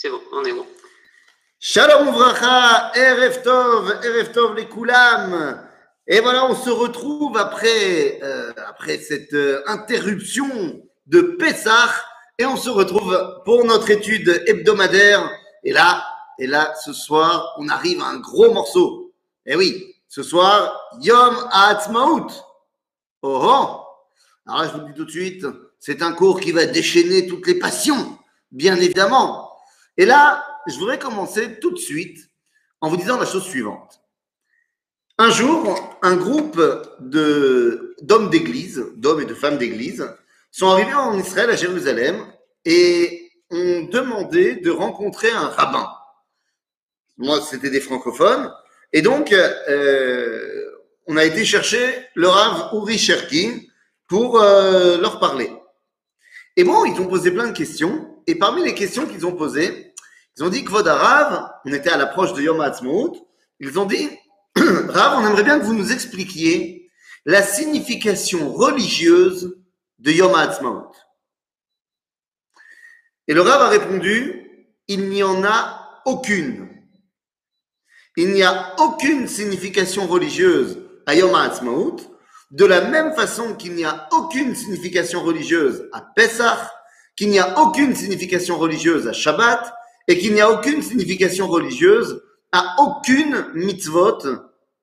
C'est bon, on est bon. Shalom Vracha, Erev Tov, Erev Tov les Koulam. Et voilà, on se retrouve après, euh, cette euh, interruption de Pessah et on se retrouve pour notre étude hebdomadaire. Et là, et là, ce soir, on arrive à un gros morceau. Et oui, ce soir, Yom Ha'atzmaut. Oh oh Alors là, je vous dis tout de suite, c'est un cours qui va déchaîner toutes les passions, bien évidemment. Et là, je voudrais commencer tout de suite en vous disant la chose suivante. Un jour, un groupe d'hommes d'église, d'hommes et de femmes d'église, sont arrivés en Israël, à Jérusalem, et ont demandé de rencontrer un rabbin. Moi, c'était des francophones. Et donc, euh, on a été chercher le Rav Uri Cherkin pour euh, leur parler. Et bon, ils ont posé plein de questions. Et parmi les questions qu'ils ont posées, ils ont dit que Arav, on était à l'approche de Yom Ha'atzmaut, ils ont dit, Rav, on aimerait bien que vous nous expliquiez la signification religieuse de Yom Ha'atzmaut. Et le Rav a répondu, il n'y en a aucune. Il n'y a aucune signification religieuse à Yom Ha'atzmaut, de la même façon qu'il n'y a aucune signification religieuse à Pessah, qu'il n'y a aucune signification religieuse à Shabbat, et qu'il n'y a aucune signification religieuse à aucune mitzvot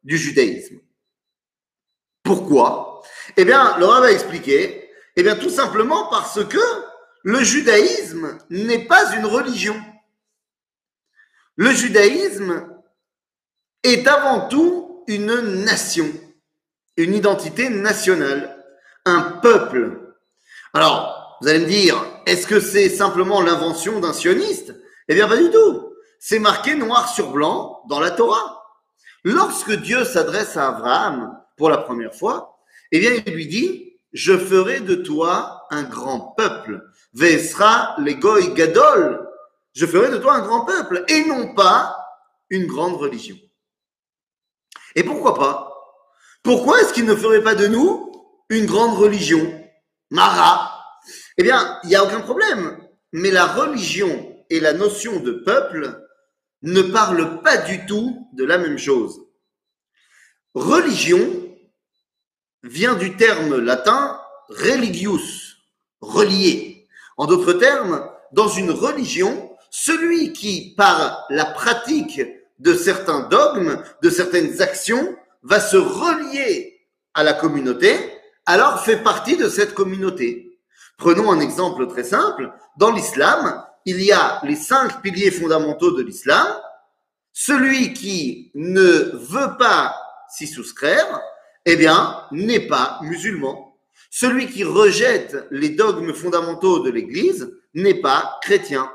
du judaïsme. Pourquoi? Eh bien, le va expliquer, eh bien, tout simplement parce que le judaïsme n'est pas une religion. Le judaïsme est avant tout une nation, une identité nationale, un peuple. Alors, vous allez me dire, est-ce que c'est simplement l'invention d'un sioniste? Eh bien, pas du tout. C'est marqué noir sur blanc dans la Torah. Lorsque Dieu s'adresse à Abraham pour la première fois, eh bien, il lui dit, je ferai de toi un grand peuple. Vesra legoy gadol. Je ferai de toi un grand peuple et non pas une grande religion. Et pourquoi pas? Pourquoi est-ce qu'il ne ferait pas de nous une grande religion? Mara Eh bien, il n'y a aucun problème. Mais la religion et la notion de peuple ne parlent pas du tout de la même chose. Religion vient du terme latin religius, relié. En d'autres termes, dans une religion, celui qui, par la pratique de certains dogmes, de certaines actions, va se relier à la communauté, alors fait partie de cette communauté. Prenons un exemple très simple. Dans l'islam, il y a les cinq piliers fondamentaux de l'islam. Celui qui ne veut pas s'y soustraire, eh bien, n'est pas musulman. Celui qui rejette les dogmes fondamentaux de l'Église n'est pas chrétien.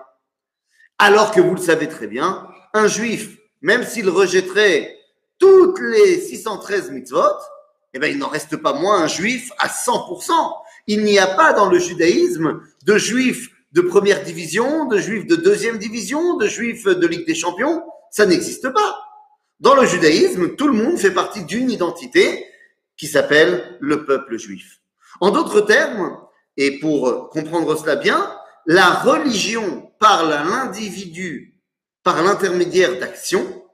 Alors que vous le savez très bien, un juif, même s'il rejetterait toutes les 613 mitzvot, eh bien, il n'en reste pas moins un juif à 100%. Il n'y a pas dans le judaïsme de juifs de première division, de juifs de deuxième division, de juifs de Ligue des Champions. Ça n'existe pas. Dans le judaïsme, tout le monde fait partie d'une identité qui s'appelle le peuple juif. En d'autres termes, et pour comprendre cela bien, la religion parle à l'individu par l'intermédiaire d'actions,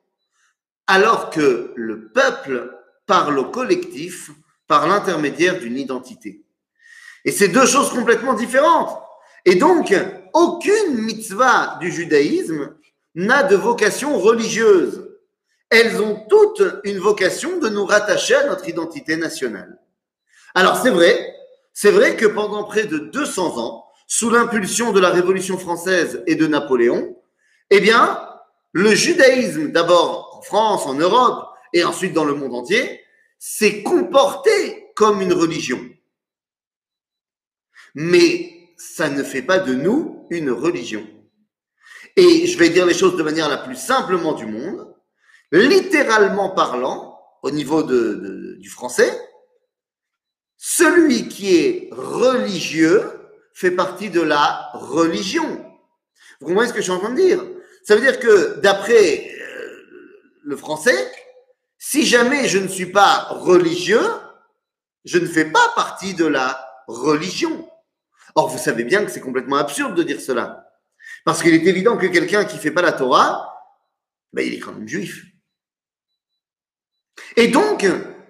alors que le peuple parle au collectif par l'intermédiaire d'une identité. Et c'est deux choses complètement différentes. Et donc, aucune mitzvah du judaïsme n'a de vocation religieuse. Elles ont toutes une vocation de nous rattacher à notre identité nationale. Alors c'est vrai, c'est vrai que pendant près de 200 ans, sous l'impulsion de la Révolution française et de Napoléon, eh bien, le judaïsme, d'abord en France, en Europe et ensuite dans le monde entier, s'est comporté comme une religion. Mais ça ne fait pas de nous une religion. Et je vais dire les choses de manière la plus simplement du monde. Littéralement parlant, au niveau de, du français, celui qui est religieux fait partie de la religion. Vous comprenez ce que je suis en train de dire? Ça veut dire que d'après euh, le français, si jamais je ne suis pas religieux, je ne fais pas partie de la religion. Or, vous savez bien que c'est complètement absurde de dire cela. Parce qu'il est évident que quelqu'un qui ne fait pas la Torah, ben, il est quand même juif. Et donc,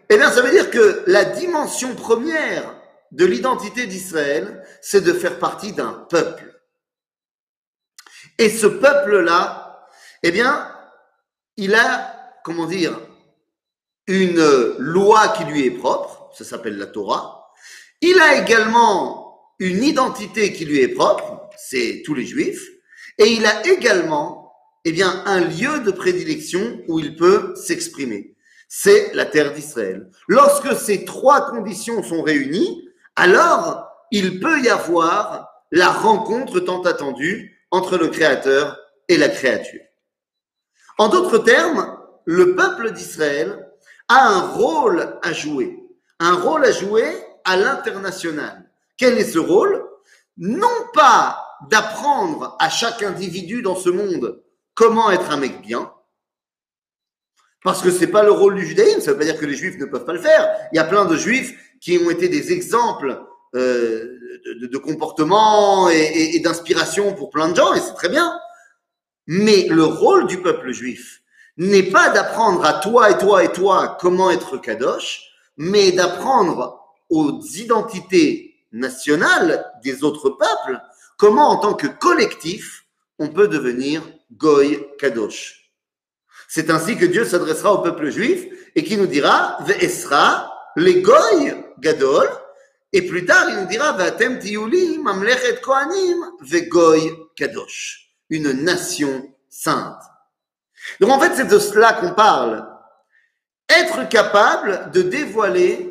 eh bien, ça veut dire que la dimension première de l'identité d'Israël, c'est de faire partie d'un peuple. Et ce peuple-là, eh bien, il a, comment dire, une loi qui lui est propre, ça s'appelle la Torah. Il a également une identité qui lui est propre, c'est tous les juifs. Et il a également, eh bien, un lieu de prédilection où il peut s'exprimer. C'est la terre d'Israël. Lorsque ces trois conditions sont réunies, alors il peut y avoir la rencontre tant attendue entre le Créateur et la créature. En d'autres termes, le peuple d'Israël a un rôle à jouer, un rôle à jouer à l'international. Quel est ce rôle? Non pas d'apprendre à chaque individu dans ce monde comment être un mec bien, parce que c'est pas le rôle du judaïsme, ça veut pas dire que les juifs ne peuvent pas le faire. Il y a plein de juifs qui ont été des exemples euh, de, comportement et, et d'inspiration pour plein de gens, et c'est très bien. Mais le rôle du peuple juif n'est pas d'apprendre à toi et toi et toi comment être kadosh, mais d'apprendre aux identités nationales des autres peuples comment en tant que collectif on peut devenir goy kadosh. C'est ainsi que Dieu s'adressera au peuple juif et qui nous dira Ve'esra les goy gadol et plus tard il nous dira Ve'atem mamlechet kohanim ve'goy kadosh une nation sainte. Donc en fait, c'est de cela qu'on parle. Être capable de dévoiler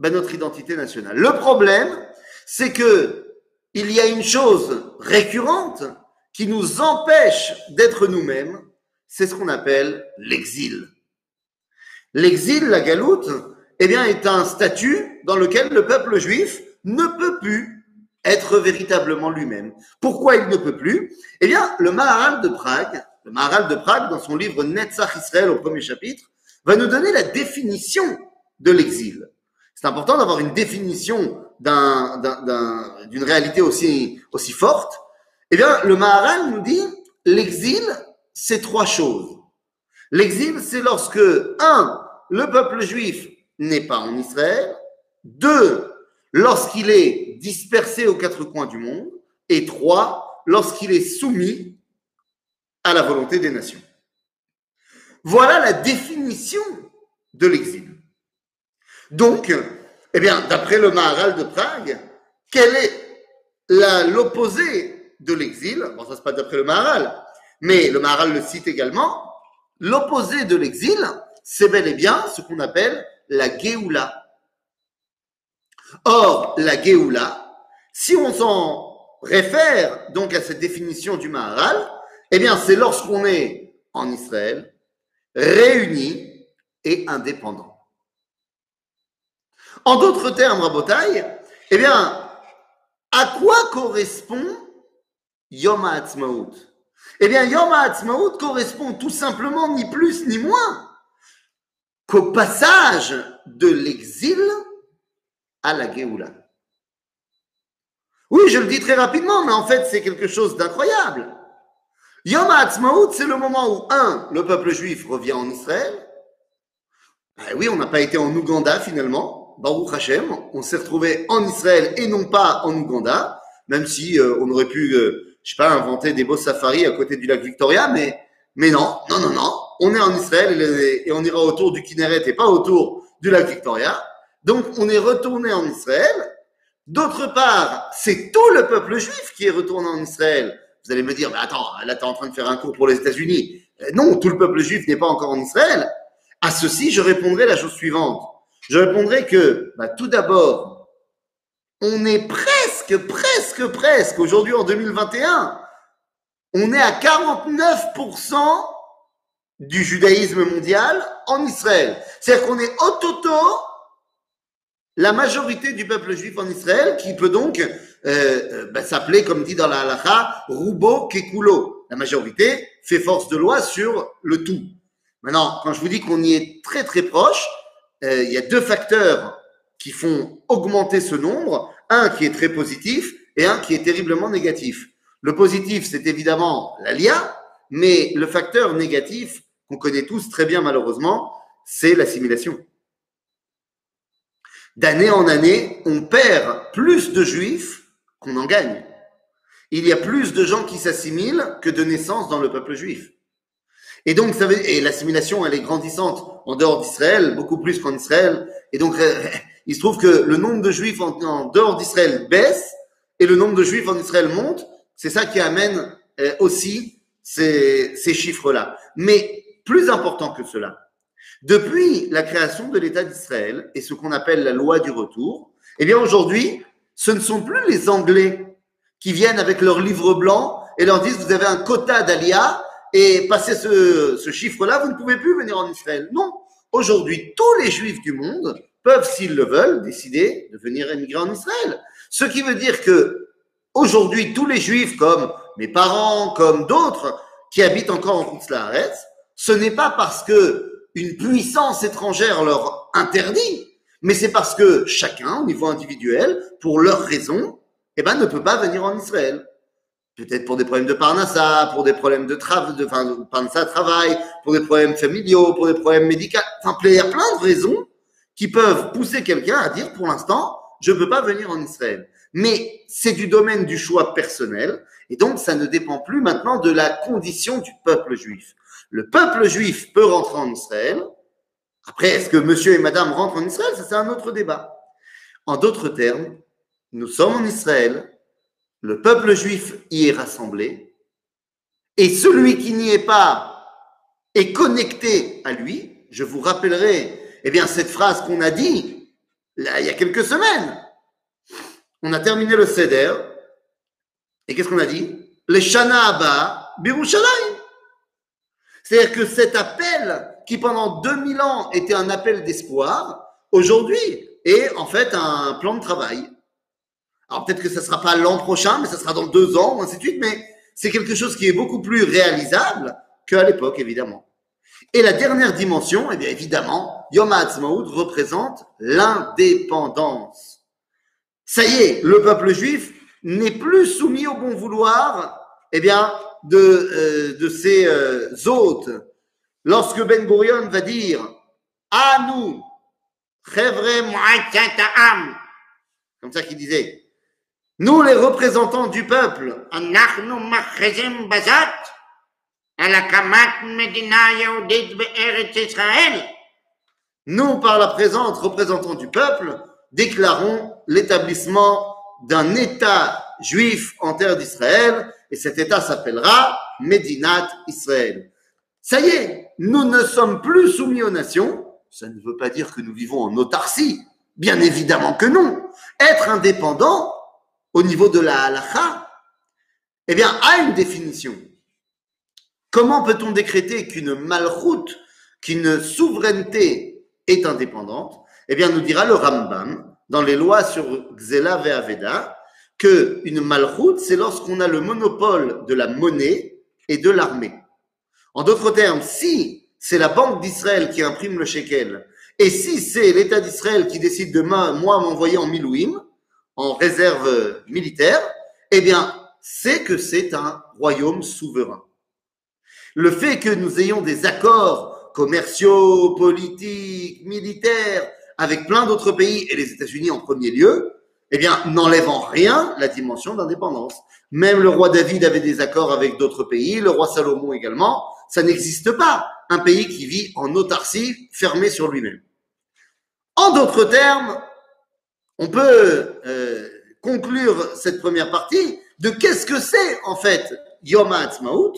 ben, notre identité nationale. Le problème, c'est que il y a une chose récurrente qui nous empêche d'être nous-mêmes, c'est ce qu'on appelle l'exil. L'exil, la galoute, eh bien, est un statut dans lequel le peuple juif ne peut plus être véritablement lui-même. Pourquoi il ne peut plus? Eh bien, le Maharal de Prague, le Maharal de Prague, dans son livre Netzach Israël au premier chapitre, va nous donner la définition de l'exil. C'est important d'avoir une définition d'une réalité aussi, aussi forte. Eh bien, le Maharal nous dit, l'exil, c'est trois choses. L'exil, c'est lorsque, un, le peuple juif n'est pas en Israël, deux, lorsqu'il est dispersé aux quatre coins du monde, et trois, lorsqu'il est soumis à la volonté des nations. Voilà la définition de l'exil. Donc, eh bien, d'après le Maharal de Prague, quel est l'opposé de l'exil? Bon, ça c'est pas d'après le Maharal, mais le Maharal le cite également. L'opposé de l'exil, c'est bel et bien ce qu'on appelle la Géoula. Or, la Géoula, si on s'en réfère donc à cette définition du Maharal, eh bien, c'est lorsqu'on est en Israël, réuni et indépendant. En d'autres termes, Rabotai, eh bien, à quoi correspond Yom HaAtzmaut? Eh bien, Yom HaAtzmaut correspond tout simplement, ni plus ni moins, qu'au passage de l'exil à la Géoula. Oui, je le dis très rapidement, mais en fait, c'est quelque chose d'incroyable. Yom HaAtzmaut, c'est le moment où, un, le peuple juif revient en Israël. Ben oui, on n'a pas été en Ouganda finalement. Baruch Hashem, on s'est retrouvé en Israël et non pas en Ouganda, même si euh, on aurait pu, euh, je sais pas, inventer des beaux safaris à côté du lac Victoria, mais, mais non, non, non, non. On est en Israël et, on ira autour du Kinneret et pas autour du lac Victoria. Donc, on est retourné en Israël. D'autre part, c'est tout le peuple juif qui est retourné en Israël. Vous allez me dire, mais attends, là, tu es en train de faire un cours pour les États-Unis. Euh, non, tout le peuple juif n'est pas encore en Israël. À ceci, je répondrai la chose suivante. Je répondrai que, bah, tout d'abord, on est presque, presque, presque, aujourd'hui en 2021, on est à 49% du judaïsme mondial en Israël. C'est-à-dire qu'on est au toto la majorité du peuple juif en Israël qui peut donc euh, euh bah, s'appeler, comme dit dans la halacha, Rubo Kekulo. La majorité fait force de loi sur le tout. Maintenant, quand je vous dis qu'on y est très très proche, euh, il y a deux facteurs qui font augmenter ce nombre. Un qui est très positif et un qui est terriblement négatif. Le positif, c'est évidemment l'ALIA, mais le facteur négatif, qu'on connaît tous très bien malheureusement, c'est l'assimilation. D'année en année, on perd plus de juifs qu'on en gagne. Il y a plus de gens qui s'assimilent que de naissances dans le peuple juif. Et donc, ça veut, et l'assimilation, elle est grandissante en dehors d'Israël, beaucoup plus qu'en Israël. Et donc, il se trouve que le nombre de juifs en, dehors d'Israël baisse et le nombre de juifs en Israël monte. C'est ça qui amène euh, aussi ces, ces chiffres-là. Mais plus important que cela, depuis la création de l'État d'Israël et ce qu'on appelle la loi du retour, eh bien aujourd'hui, ce ne sont plus les Anglais qui viennent avec leur livre blanc et leur disent vous avez un quota d'Alia et passer ce, ce chiffre-là, vous ne pouvez plus venir en Israël. Non, aujourd'hui, tous les juifs du monde peuvent, s'ils le veulent, décider de venir émigrer en Israël. Ce qui veut dire que aujourd'hui, tous les juifs, comme mes parents, comme d'autres, qui habitent encore en Koutslaharetz, ce n'est pas parce que une puissance étrangère leur interdit, mais c'est parce que chacun, au niveau individuel, pour leurs raisons, eh ben, ne peut pas venir en Israël. Peut-être pour des problèmes de parnassa, pour des problèmes de travail, pour des problèmes familiaux, pour des problèmes médicaux. Enfin, il y a plein de raisons qui peuvent pousser quelqu'un à dire, pour l'instant, je ne peux pas venir en Israël. Mais c'est du domaine du choix personnel, et donc ça ne dépend plus maintenant de la condition du peuple juif. Le peuple juif peut rentrer en Israël. Après, est-ce que monsieur et madame rentrent en Israël? Ça, c'est un autre débat. En d'autres termes, nous sommes en Israël, le peuple juif y est rassemblé, et celui qui n'y est pas est connecté à lui. Je vous rappellerai, eh bien, cette phrase qu'on a dit il y a quelques semaines. On a terminé le Seder, et qu'est-ce qu'on a dit? Le Shana Abba. C'est-à-dire que cet appel, qui pendant 2000 ans était un appel d'espoir, aujourd'hui est en fait un plan de travail. Alors peut-être que ce ne sera pas l'an prochain, mais ce sera dans deux ans, ainsi de suite, mais c'est quelque chose qui est beaucoup plus réalisable qu'à l'époque, évidemment. Et la dernière dimension, eh bien évidemment, Yom HaAtzmaut représente l'indépendance. Ça y est, le peuple juif n'est plus soumis au bon vouloir, eh bien, de, euh, de ses euh, hôtes, lorsque Ben Gurion va dire à nous, comme ça qu'il disait, nous les représentants du peuple, nous, par la présence représentants du peuple, déclarons l'établissement d'un État juif en terre d'Israël et cet État s'appellera Medinat Israël. Ça y est, nous ne sommes plus soumis aux nations. Ça ne veut pas dire que nous vivons en autarcie. Bien évidemment que non. Être indépendant au niveau de la halakha, eh bien, a une définition. Comment peut-on décréter qu'une malchoute, qu'une souveraineté est indépendante? Eh bien, nous dira le Rambam dans les lois sur Xela Ve'aveda que une malchoute, c'est lorsqu'on a le monopole de la monnaie et de l'armée. En d'autres termes, si c'est la Banque d'Israël qui imprime le shekel, et si c'est l'État d'Israël qui décide demain, moi, m'envoyer en Milouim, en réserve militaire, eh bien, c'est que c'est un royaume souverain. Le fait que nous ayons des accords commerciaux, politiques, militaires avec plein d'autres pays et les États-Unis en premier lieu, eh bien, n'enlève en rien la dimension d'indépendance. Même le roi David avait des accords avec d'autres pays, le roi Salomon également. Ça n'existe pas, un pays qui vit en autarcie, fermé sur lui-même. En d'autres termes, on peut euh, conclure cette première partie de qu'est-ce que c'est en fait Yom HaAtzmaut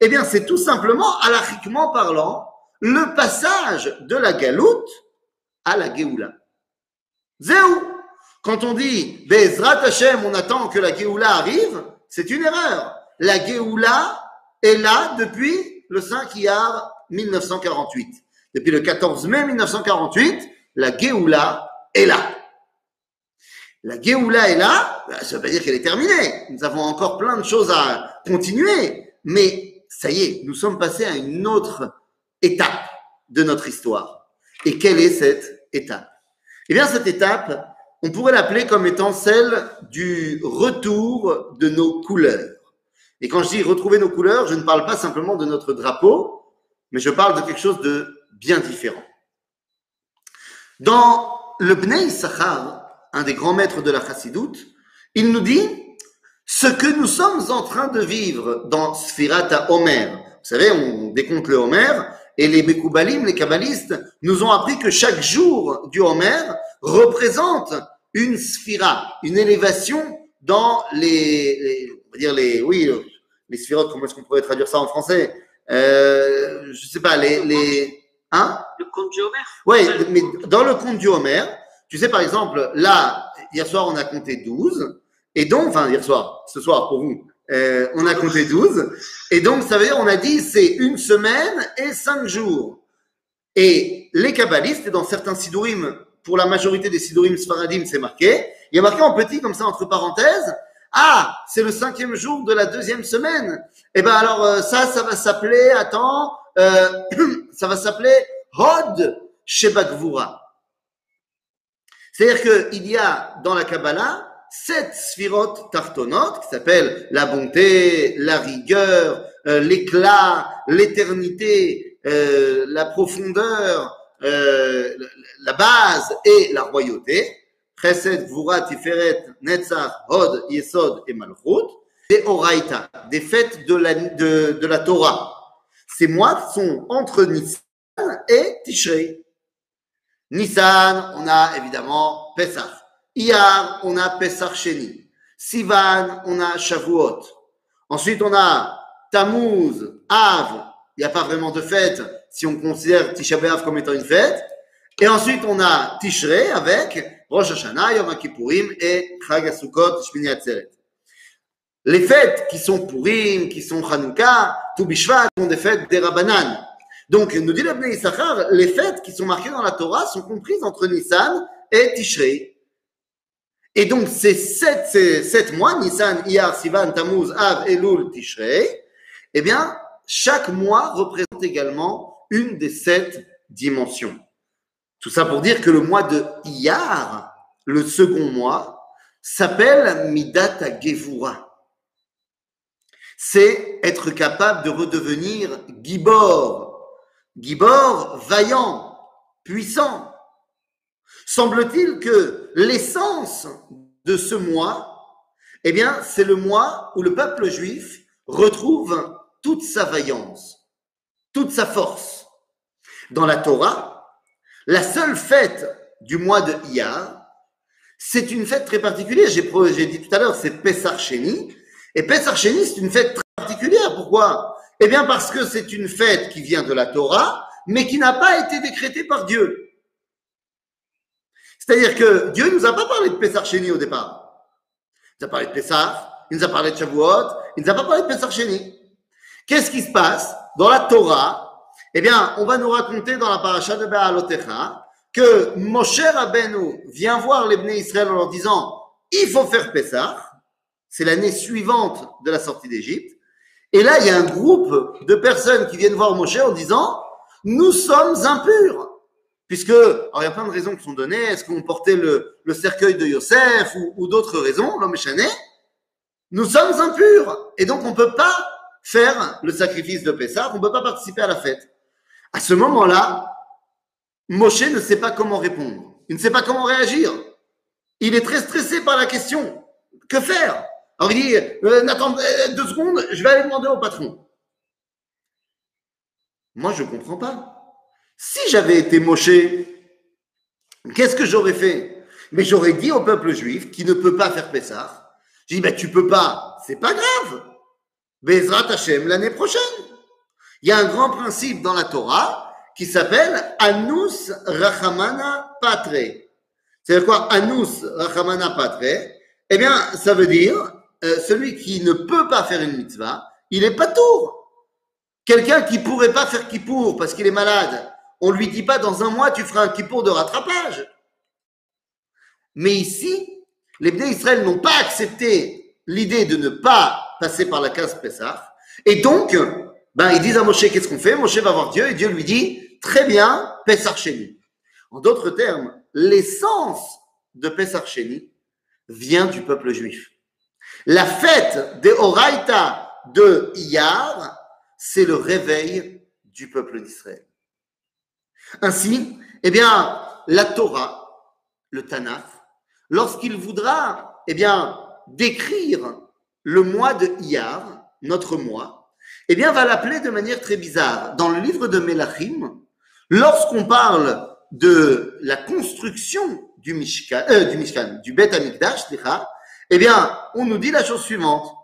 Eh bien, c'est tout simplement, alachiquement parlant, le passage de la galoute à la Géoula. Zéou quand on dit Bezrat Hashem, on attend que la Géoula arrive, c'est une erreur. La Géoula est là depuis le 5 Iyar 1948. Depuis le 14 mai 1948, la Géoula est là. La Géoula est là, bah, ça veut pas dire qu'elle est terminée. Nous avons encore plein de choses à continuer, mais ça y est, nous sommes passés à une autre étape de notre histoire. Et quelle est cette étape? Eh bien, cette étape, on pourrait l'appeler comme étant celle du retour de nos couleurs. Et quand je dis retrouver nos couleurs, je ne parle pas simplement de notre drapeau, mais je parle de quelque chose de bien différent. Dans le Bnei Sachar, un des grands maîtres de la Chassidoute, il nous dit ce que nous sommes en train de vivre dans Sphirata Omer. Vous savez, on décompte le Homer, et les Bekoubalim, les Kabbalistes, nous ont appris que chaque jour du Homer représente une sphira, une élévation dans les, on va dire les, oui, les sphirotes, comment est-ce qu'on pourrait traduire ça en français? Euh, Je sais pas, les, les, hein? Le conte du Homer. Oui, mais dans le conte du Homer, tu sais par exemple, là, hier soir on a compté 12, et donc, enfin hier soir, ce soir pour vous, euh, on a compté 12. Et donc, ça veut dire, on a dit, c'est une semaine et cinq jours. Et les kabbalistes, dans certains sidurim, pour la majorité des sidurim sfaradim, c'est marqué. Il y a marqué en petit, comme ça, entre parenthèses, ah, c'est le cinquième jour de la deuxième semaine. Eh ben alors, euh, ça, ça va s'appeler, attends, euh, ça va s'appeler Hod Shebakvura. C'est-à-dire qu'il y a dans la Kabbalah sept sphirotes tartonotes qui s'appellent la bonté, la rigueur, euh, l'éclat, l'éternité, euh, la profondeur, euh, la base et la royauté. Chesed, Gvura, Tiferet, Netzach, Hod, Yesod et Malchut. Des Oraita, des fêtes de la, de, de la Torah. Ces mois sont entre Nissan et Tishrei. Nissan, on a évidemment Pesach. Iyar, on a Pesach Sheni. Sivan, on a Shavuot. Ensuite, on a Tammuz, Av. Il n'y a pas vraiment de fête si on considère Tisha B'Av comme étant une fête. Et ensuite, on a Tishrei avec Rosh Hashanah, Yom Kippourim et Chag HaSukkot, Shmini Atzeret. Les fêtes qui sont Purim, qui sont Hanouka, Tu Bishvat, sont des fêtes des Rabbanan. Donc, nous dit l'Abnei Issachar, les fêtes qui sont marquées dans la Torah sont comprises entre Nissan et Tishrei. Et donc, ces sept, ces sept mois, Nissan, Iyar, Sivan, Tammuz, Av, Elul, Tishrei, eh bien, chaque mois représente également une des sept dimensions. Tout ça pour dire que le mois de Iyar, le second mois, s'appelle Midata Gevura. C'est être capable de redevenir Gibor. Gibor, vaillant, puissant. Semble-t-il que l'essence de ce mois, eh bien, c'est le mois où le peuple juif retrouve toute sa vaillance, toute sa force. Dans la Torah, la seule fête du mois de Iyar, c'est une fête très particulière. J'ai dit tout à l'heure, c'est Sheni. Et Sheni, c'est une fête très particulière. Pourquoi? Eh bien, parce que c'est une fête qui vient de la Torah, mais qui n'a pas été décrétée par Dieu. C'est-à-dire que Dieu ne nous a pas parlé de Pessar Sheni au départ. Il nous a parlé de Pessar, il nous a parlé de Shavuot, il nous a pas parlé de Pessar Sheni. Qu'est-ce qui se passe dans la Torah? Eh bien, on va nous raconter dans la paracha de Baalotecha que Moshe Rabbeinu vient voir les Israël en leur disant il faut faire Pessah. C'est l'année suivante de la sortie d'Égypte. Et là, il y a un groupe de personnes qui viennent voir Moshe en disant nous sommes impurs. Puisque, alors il y a plein de raisons qui sont données. Est-ce qu'on portait le, cercueil de Yosef ou, ou d'autres raisons, l'homme échané Nous sommes impurs. Et donc, on ne peut pas faire le sacrifice de Pessah, on ne peut pas participer à la fête. À ce moment-là, Moshe ne sait pas comment répondre. Il ne sait pas comment réagir. Il est très stressé par la question. Que faire? Alors il dit, euh, attends euh, deux secondes, je vais aller demander au patron. Moi, je ne comprends pas. Si j'avais été Moshe, qu'est-ce que j'aurais fait? Mais j'aurais dit au peuple juif qui ne peut pas faire Pessah, j'ai dit, ben, tu peux pas, c'est pas grave. Bezrat Hashem l'année prochaine. Il y a un grand principe dans la Torah qui s'appelle Anus Rachamana Patre. C'est quoi? Anus Rachamana Patre Eh bien, ça veut dire euh, celui qui ne peut pas faire une mitzvah, il est pas tour. Quelqu'un qui pourrait pas faire kippour parce qu'il est malade, on lui dit pas dans un mois tu feras un kippour de rattrapage. Mais ici, les Bnei Israël n'ont pas accepté l'idée de ne pas passer par la case Pessah. Et donc, ben, ils disent à Moshe, qu'est-ce qu'on fait? Moshe va voir Dieu et Dieu lui dit, très bien, Pessah Sheni. En d'autres termes, l'essence de Pessah Sheni vient du peuple juif. La fête des Oraita de Iyar, c'est le réveil du peuple d'Israël. Ainsi, eh bien, la Torah, le Tanakh, lorsqu'il voudra, eh bien, décrire le mois de Iyar, notre mois, eh bien, va l'appeler de manière très bizarre. Dans le livre de Melachim, lorsqu'on parle de la construction du Mishkan, euh, du Mishkan, du Bet Amikdash, eh bien, on nous dit la chose suivante.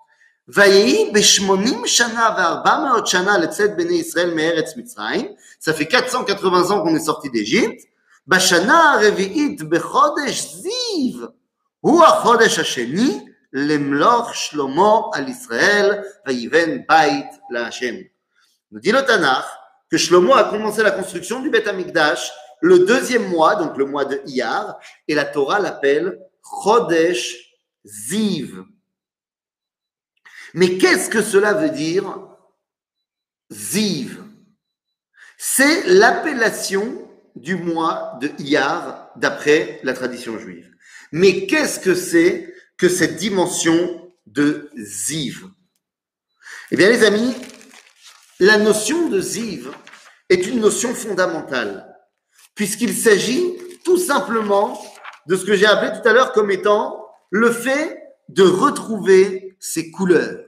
ויהי בשמונים שנה וארבע מאות שנה לצאת בני ישראל מארץ מצרים, ça fait 480 ans qu'on est sorti d'Égypte, בשנה הרביעית בחודש זיו, הוא החודש השני למלוך שלמה על ישראל, ויבן בית להשם. Nous dit le Tanakh que Shlomo a commencé la construction du Beth Amikdash le deuxième mois, donc le mois de Iyar, et la Torah l'appelle Chodesh Ziv. Mais qu'est-ce que cela veut dire Ziv? C'est l'appellation du mois de Iyar d'après la tradition juive. Mais qu'est-ce que c'est que cette dimension de Ziv? Eh bien les amis, la notion de Ziv est une notion fondamentale puisqu'il s'agit tout simplement de ce que j'ai appelé tout à l'heure comme étant le fait de retrouver ses couleurs.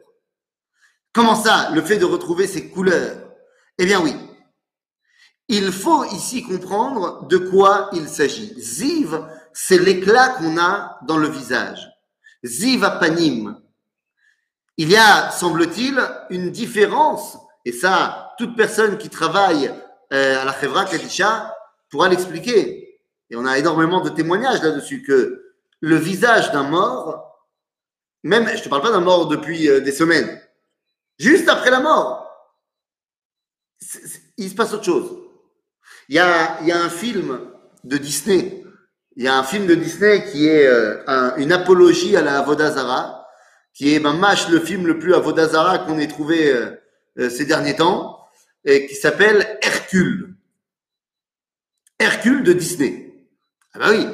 Comment ça, le fait de retrouver ses couleurs? Eh bien oui, il faut ici comprendre de quoi il s'agit. Ziv, c'est l'éclat qu'on a dans le visage. Ziv panim. Il y a, semble-t-il, une différence, et ça, toute personne qui travaille euh, à la Chevra Kadisha pourra l'expliquer. Et on a énormément de témoignages là-dessus que le visage d'un mort, même, je ne te parle pas d'un mort depuis euh, des semaines, juste après la mort, il se passe autre chose. Il y a, y a un film de Disney, il y a un film de Disney qui est euh, une apologie à la Avodazara, qui est ben, le film le plus Avodazara qu'on ait trouvé euh, ces derniers temps, et qui s'appelle Hercule. Hercule de Disney. Ah bah oui,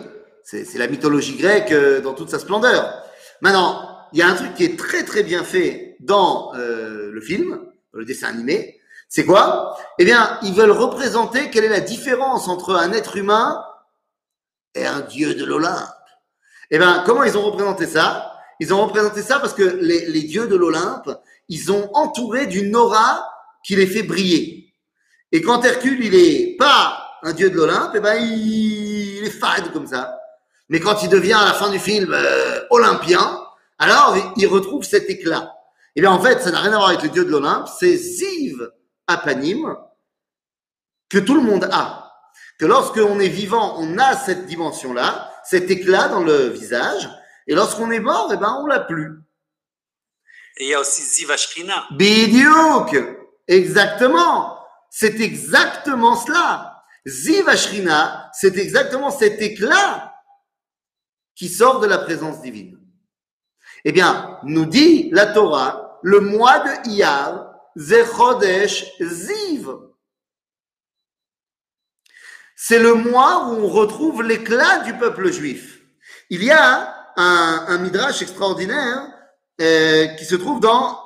c'est la mythologie grecque euh, dans toute sa splendeur. Maintenant, il y a un truc qui est très très bien fait dans euh, le film, le dessin animé. C'est quoi? Eh bien, ils veulent représenter quelle est la différence entre un être humain et un dieu de l'Olympe. Eh bien, comment ils ont représenté ça? Ils ont représenté ça parce que les, les dieux de l'Olympe, ils ont entouré d'une aura qui les fait briller. Et quand Hercule, il est pas un dieu de l'Olympe, eh ben il, est fade comme ça. Mais quand il devient à la fin du film euh, olympien, alors il retrouve cet éclat. Et eh bien en fait, ça n'a rien à voir avec le dieu de l'Olympe, c'est Ziv Apanim que tout le monde a. Que lorsqu'on est vivant, on a cette dimension-là, cet éclat dans le visage, et lorsqu'on est mort, eh ben on l'a plus. Et il y a aussi Ziv Ashrina. Bidiouk Exactement C'est exactement cela Zivashrina, c'est exactement cet éclat qui sort de la présence divine. Eh bien, nous dit la Torah, le mois de Iyar, Zechodesh Ziv. C'est le mois où on retrouve l'éclat du peuple juif. Il y a un, midrash extraordinaire euh, qui se trouve dans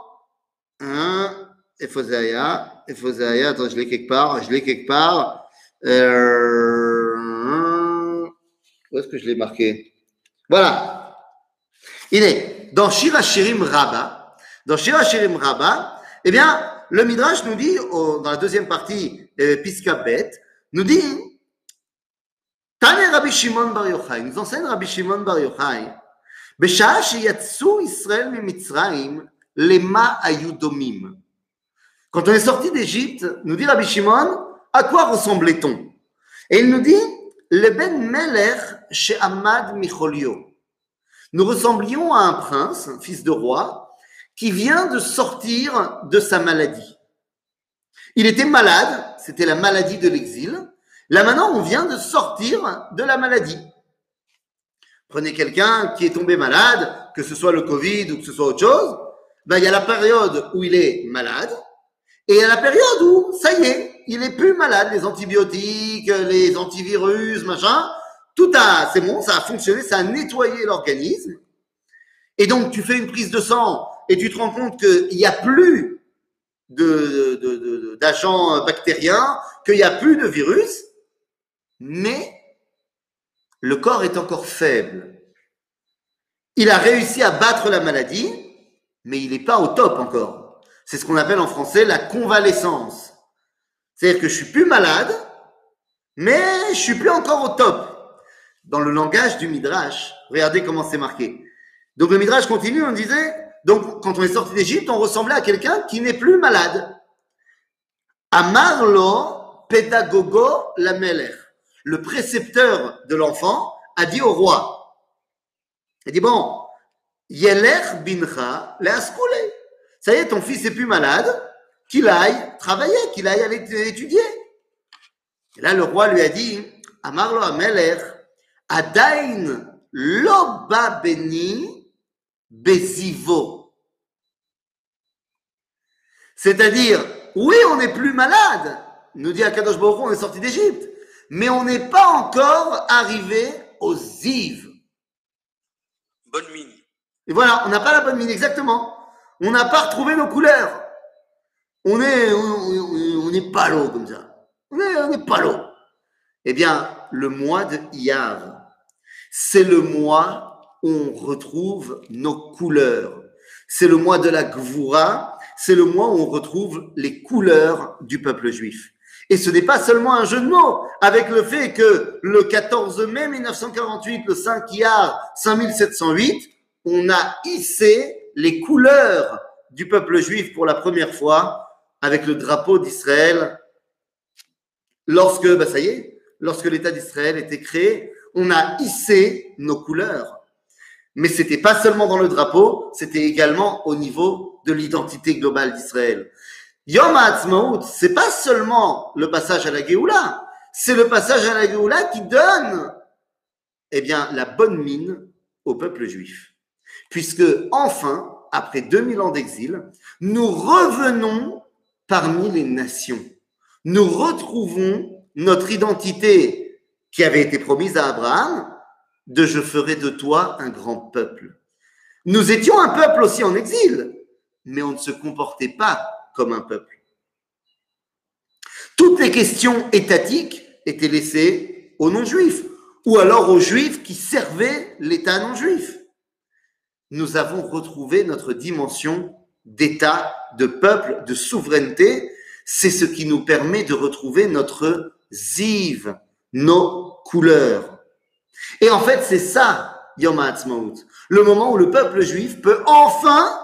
un Ephosaya, Ephosaya, attends, je l'ai quelque part, je l'ai quelque part, euh, où est-ce que je l'ai marqué? Voilà. Il est dans Shira Shirim Rabba. Dans Shira Shirim Rabba, eh bien, le Midrash nous dit, dans la deuxième partie, euh, Piska Bet, nous dit Tane Rabbi Shimon Bar Yochai, nous enseigne Rabbi Shimon Bar Yochai, בשעה שיצאו ישראל ממצרים, lema היו Quand on est sorti d'Égypte, nous dit Rabbi Shimon, à quoi ressemblait-on Et il nous dit, le ben Meler chez Ahmad Micholio. Nous ressemblions à un prince, fils de roi, qui vient de sortir de sa maladie. Il était malade, c'était la maladie de l'exil. Là maintenant, on vient de sortir de la maladie. Prenez quelqu'un qui est tombé malade, que ce soit le Covid ou que ce soit autre chose, ben, il y a la période où il est malade, et il y a la période où, ça y est, il est plus malade, les antibiotiques, les antivirus, machin, tout a, c'est bon, ça a fonctionné, ça a nettoyé l'organisme. Et donc, tu fais une prise de sang et tu te rends compte qu'il n'y a plus d'agents bactériens, qu'il n'y a plus de virus, mais le corps est encore faible. Il a réussi à battre la maladie, mais il n'est pas au top encore. C'est ce qu'on appelle en français la convalescence. C'est-à-dire que je suis plus malade, mais je suis plus encore au top. Dans le langage du Midrash, regardez comment c'est marqué. Donc le Midrash continue, on disait, donc quand on est sorti d'Égypte, on ressemblait à quelqu'un qui n'est plus malade. Amarlo pédagogo la Le précepteur de l'enfant a dit au roi, il dit bon, yeler bincha leaskoule. Ça y est, ton fils est plus malade, qu'il aille travailler, qu'il aille aller étudier. Et là, le roi lui a dit, Amarlo Ameler, Adain loba beni bezivo. C'est-à-dire, oui, on n'est plus malade, nous dit Akadosh Baruch on est sorti d'Égypte, mais on n'est pas encore arrivé aux Ziv. Bonne mine. Et voilà, on n'a pas la bonne mine, exactement. On n'a pas retrouvé nos couleurs. On est, on, on- on est pas l'eau comme ça. On est, on est pas l'eau. Eh bien, le mois de Iyar, c'est le mois où on retrouve nos couleurs. C'est le mois de la Gvoura, c'est le mois où on retrouve les couleurs du peuple juif. Et ce n'est pas seulement un jeu de mots avec le fait que le 14 mai 1948, le 5 Iyar 5708, on a hissé les couleurs du peuple juif pour la première fois avec le drapeau d'Israël. Lorsque, bah ça y est, lorsque l'État d'Israël était créé, on a hissé nos couleurs. Mais c'était pas seulement dans le drapeau, c'était également au niveau de l'identité globale d'Israël. Yom HaAtzmaut, c'est pas seulement le passage à la Géoula, c'est le passage à la Géoula qui donne, eh bien, la bonne mine au peuple juif. Puisque, enfin, après 2000 ans d'exil, nous revenons parmi les nations. Nous retrouvons notre identité qui avait été promise à Abraham, de je ferai de toi un grand peuple. Nous étions un peuple aussi en exil, mais on ne se comportait pas comme un peuple. Toutes les questions étatiques étaient laissées aux non-juifs, ou alors aux juifs qui servaient l'État non-juif. Nous avons retrouvé notre dimension d'État, de peuple, de souveraineté. C'est ce qui nous permet de retrouver notre ziv, nos couleurs. Et en fait, c'est ça, Yom HaAtzmaut, le moment où le peuple juif peut enfin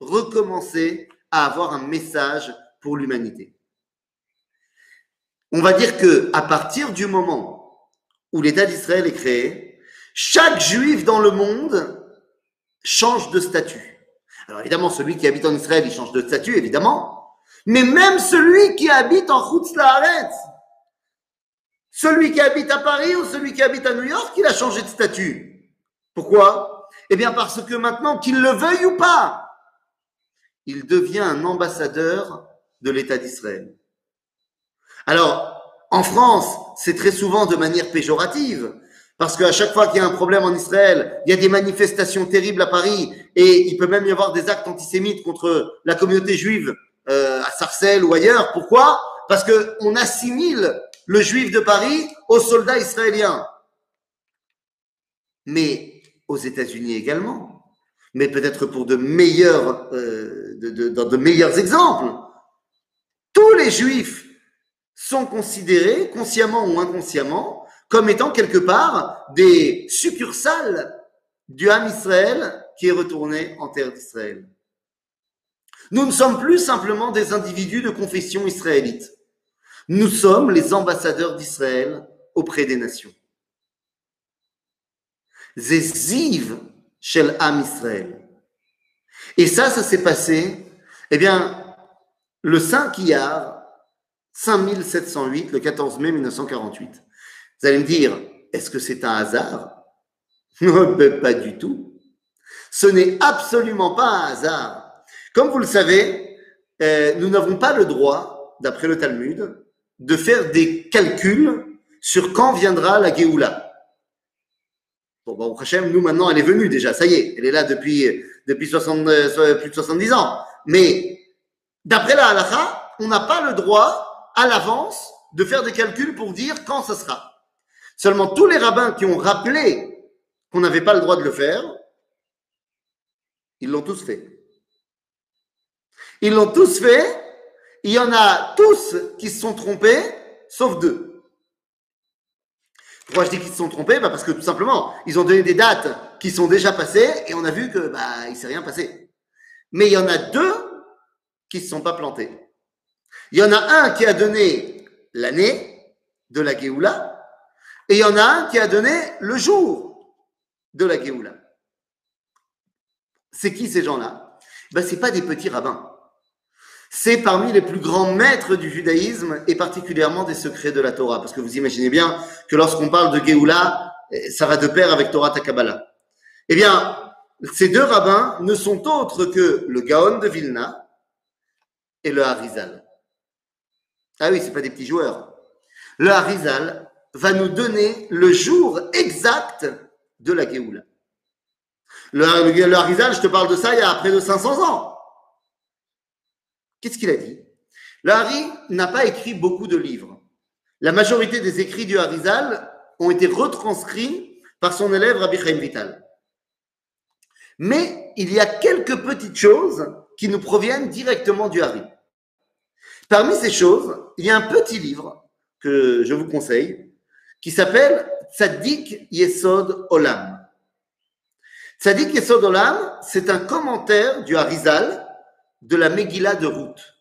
recommencer à avoir un message pour l'humanité. On va dire que à partir du moment où l'État d'Israël est créé, chaque juif dans le monde change de statut. Alors évidemment, celui qui habite en Israël, il change de statut, évidemment. Mais même celui qui habite en Chutz La'aretz, celui qui habite à Paris ou celui qui habite à New York, il a changé de statut. Pourquoi? Eh bien parce que maintenant, qu'il le veuille ou pas, il devient un ambassadeur de l'État d'Israël. Alors, en France, c'est très souvent de manière péjorative, parce qu'à chaque fois qu'il y a un problème en Israël, il y a des manifestations terribles à Paris, et il peut même y avoir des actes antisémites contre la communauté juive euh, à Sarcelles ou ailleurs. Pourquoi? Parce que on assimile le juif de Paris aux soldats israéliens. Mais aux États-Unis également. Mais peut-être pour de meilleurs, euh, exemples. Tous les juifs sont considérés, consciemment ou inconsciemment, comme étant quelque part des succursales du Ham Israël qui est retourné en terre d'Israël. Nous ne sommes plus simplement des individus de confession israélite. Nous sommes les ambassadeurs d'Israël auprès des nations. Zéziv shel Am Israël. Et ça, ça s'est passé, eh bien, le 5 Iyar, 5708, le 14 mai 1948. Vous allez me dire, est-ce que c'est un hasard? Ben, Pas du tout. Ce n'est absolument pas un hasard. Comme vous le savez, euh, nous n'avons pas le droit, d'après le Talmud, de faire des calculs sur quand viendra la Géoula. Bon, bon, Hachem, nous maintenant, elle est venue déjà, ça y est, elle est là depuis depuis 60, euh, plus de 70 ans. Mais d'après la halakha, on n'a pas le droit à l'avance de faire des calculs pour dire quand ce sera. Seulement tous les rabbins qui ont rappelé qu'on n'avait pas le droit de le faire, ils l'ont tous fait. Ils l'ont tous fait. Il y en a tous qui se sont trompés, sauf deux. Pourquoi je dis qu'ils se sont trompés? Bah Parce que tout simplement, ils ont donné des dates qui sont déjà passées et on a vu que bah, il s'est rien passé. Mais il y en a deux qui se sont pas plantés. Il y en a un qui a donné l'année de la Géoula et il y en a un qui a donné le jour de la Géoula. C'est qui ces gens-là? Ben, Ce pas des petits rabbins. C'est parmi les plus grands maîtres du judaïsme et particulièrement des secrets de la Torah. Parce que vous imaginez bien que lorsqu'on parle de Géoula, eh, ça va de pair avec Torah Takabala. Eh bien, ces deux rabbins ne sont autres que le Gaon de Vilna et le Harizal. Ah oui, c'est pas des petits joueurs. Le Harizal va nous donner le jour exact de la Géoula. Le, Harizal, je te parle de ça il y a près de 500 ans. Qu'est-ce qu'il a dit? Le Hari n'a pas écrit beaucoup de livres. La majorité des écrits du Harizal ont été retranscrits par son élève Rabbi Chaim Vital. Mais il y a quelques petites choses qui nous proviennent directement du Hari. Parmi ces choses, il y a un petit livre que je vous conseille qui s'appelle Tzadik Yesod Olam. Tzadik Yesod Olam, c'est un commentaire du Harizal de la Megillah de Ruth.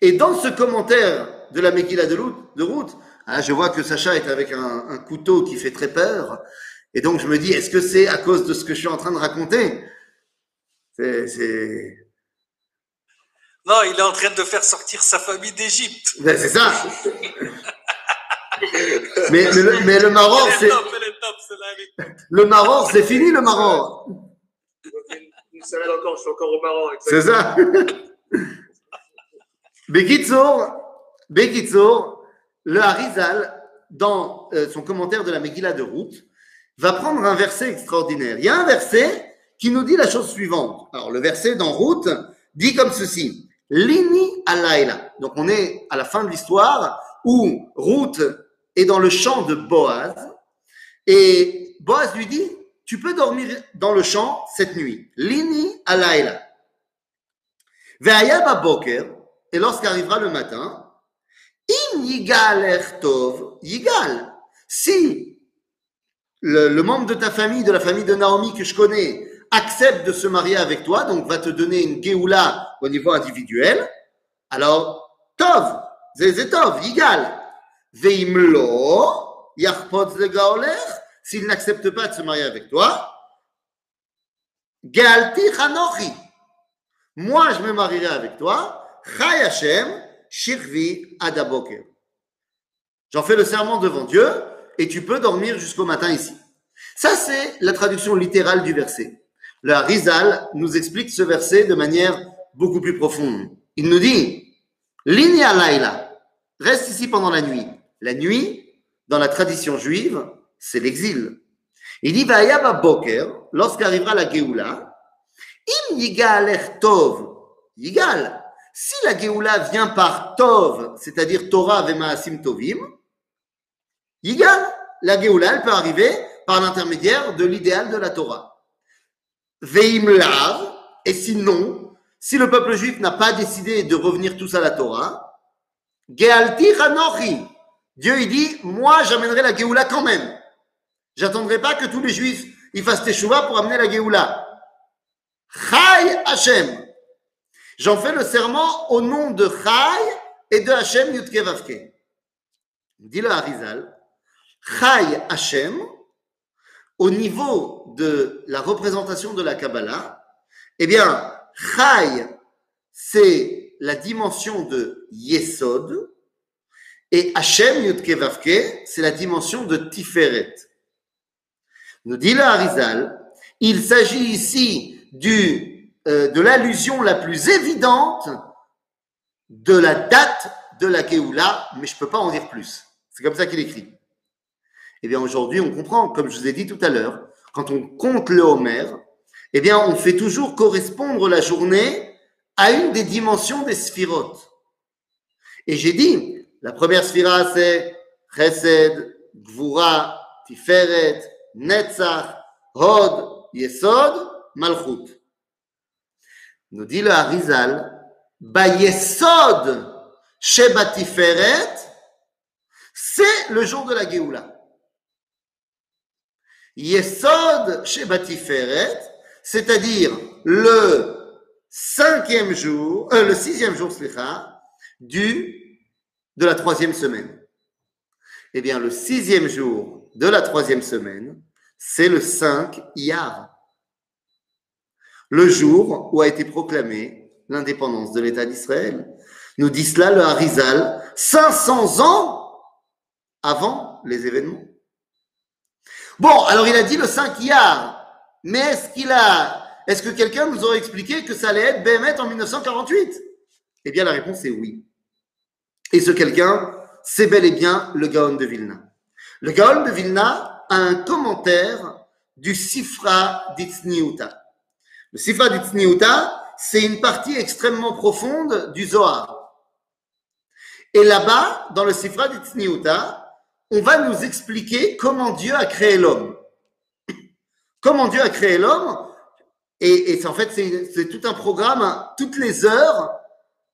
Et dans ce commentaire de la Megillah de Ruth, hein, je vois que Sacha est avec un, un, couteau qui fait très peur. Et donc je me dis, est-ce que c'est à cause de ce que je suis en train de raconter? C'est non, il est en train de faire sortir sa famille d'Égypte. Ben, c'est ça. mais, mais, le, mais le Maroc, c'est. Le Maroc, c'est fini le Maroc. Une semaine encore, je suis encore au Maroc. C'est ça. Bekitsour, Bekitsour, le Harizal, dans euh, son commentaire de la Megillah de Ruth, va prendre un verset extraordinaire. Il y a un verset qui nous dit la chose suivante. Alors, le verset dans Ruth dit comme ceci. Lini alayla. Donc on est à la fin de l'histoire où Ruth est dans le champ de Boaz et Boaz lui dit tu peux dormir dans le champ cette nuit. Lini alayla. Ve'aya boker et lorsqu'arrivera le matin, in yigal tov yigal. Si le, membre de ta famille, de la famille de Naomi que je connais, accepte de se marier avec toi, donc va te donner une geoula au niveau individuel, alors, Tov, c'est Tov, Yigal. Veimlo, Yachpot le Gaoler, s'il n'accepte pas de se marier avec toi, Galti Hanochi. Moi, je me marierai avec toi, Chai Hashem, Shirvi Adaboker. J'en fais le serment devant Dieu et tu peux dormir jusqu'au matin ici. Ça, c'est la traduction littérale du verset. Le Rizal nous explique ce verset de manière beaucoup plus profonde. Il nous dit, Linia Laila, reste ici pendant la nuit. La nuit, dans la tradition juive, c'est l'exil. Il dit, Vayaba Boker, lorsqu'arrivera la Géoula, Im Yigal Tov, Yigal. Si la Géoula vient par Tov, c'est-à-dire Torah Vemaasim Tovim, Yigal, la Géoula, elle peut arriver par l'intermédiaire de l'idéal de la Torah. Veimlav, et sinon, si le peuple juif n'a pas décidé de revenir tous à la Torah, Gealti Hanochi, Dieu il dit, moi j'amènerai la Géoula quand même. J'attendrai pas que tous les juifs ils fassent teshuva pour amener la Géoula. Chai Hashem. J'en fais le serment au nom de Chai et de Hashem Yudke Vavke. Dit le Harizal, Chai Hashem, au niveau de la représentation de la Kabbalah, eh bien, Chai, c'est la dimension de Yesod, et Hashem Yudke Vavke, c'est la dimension de Tiferet. Nous dit le Harizal, il s'agit ici du, euh, de l'allusion la plus évidente de la date de la Géoula, mais je ne peux pas en dire plus. C'est comme ça qu'il écrit. Eh bien, aujourd'hui, on comprend, comme je vous ai dit tout à l'heure, quand on compte le Homer, eh bien, on fait toujours correspondre la journée à une des dimensions des sphirotes. Et j'ai dit, la première sphira, c'est Chesed, Gvura, Tiferet, Netzach, Hod, Yesod, Malchut. Nous dit le Harizal, Bayesod, Sheba Tiferet, c'est le jour de la Géoula. Yesod Sheba Tiferet, c'est-à-dire le cinquième jour, euh, le sixième jour, du, de la troisième semaine. Eh bien, le sixième jour de la troisième semaine, c'est le 5 Iyar, le jour où a été proclamée l'indépendance de l'État d'Israël. Nous dit cela le Harizal, 500 ans avant les événements. Bon, alors il a dit le 5 Iyar, mais est-ce qu'il a est-ce que quelqu'un nous aurait expliqué que ça allait être BMT en 1948 Eh bien, la réponse est oui. Et ce quelqu'un, c'est bel et bien le Gaon de Vilna. Le Gaon de Vilna a un commentaire du Sifra d'Itzniuta. Le Sifra d'Itzniuta, c'est une partie extrêmement profonde du Zohar. Et là-bas, dans le Sifra d'Itzniuta, on va nous expliquer comment Dieu a créé l'homme. Comment Dieu a créé l'homme et, en fait, c'est tout un programme, toutes les heures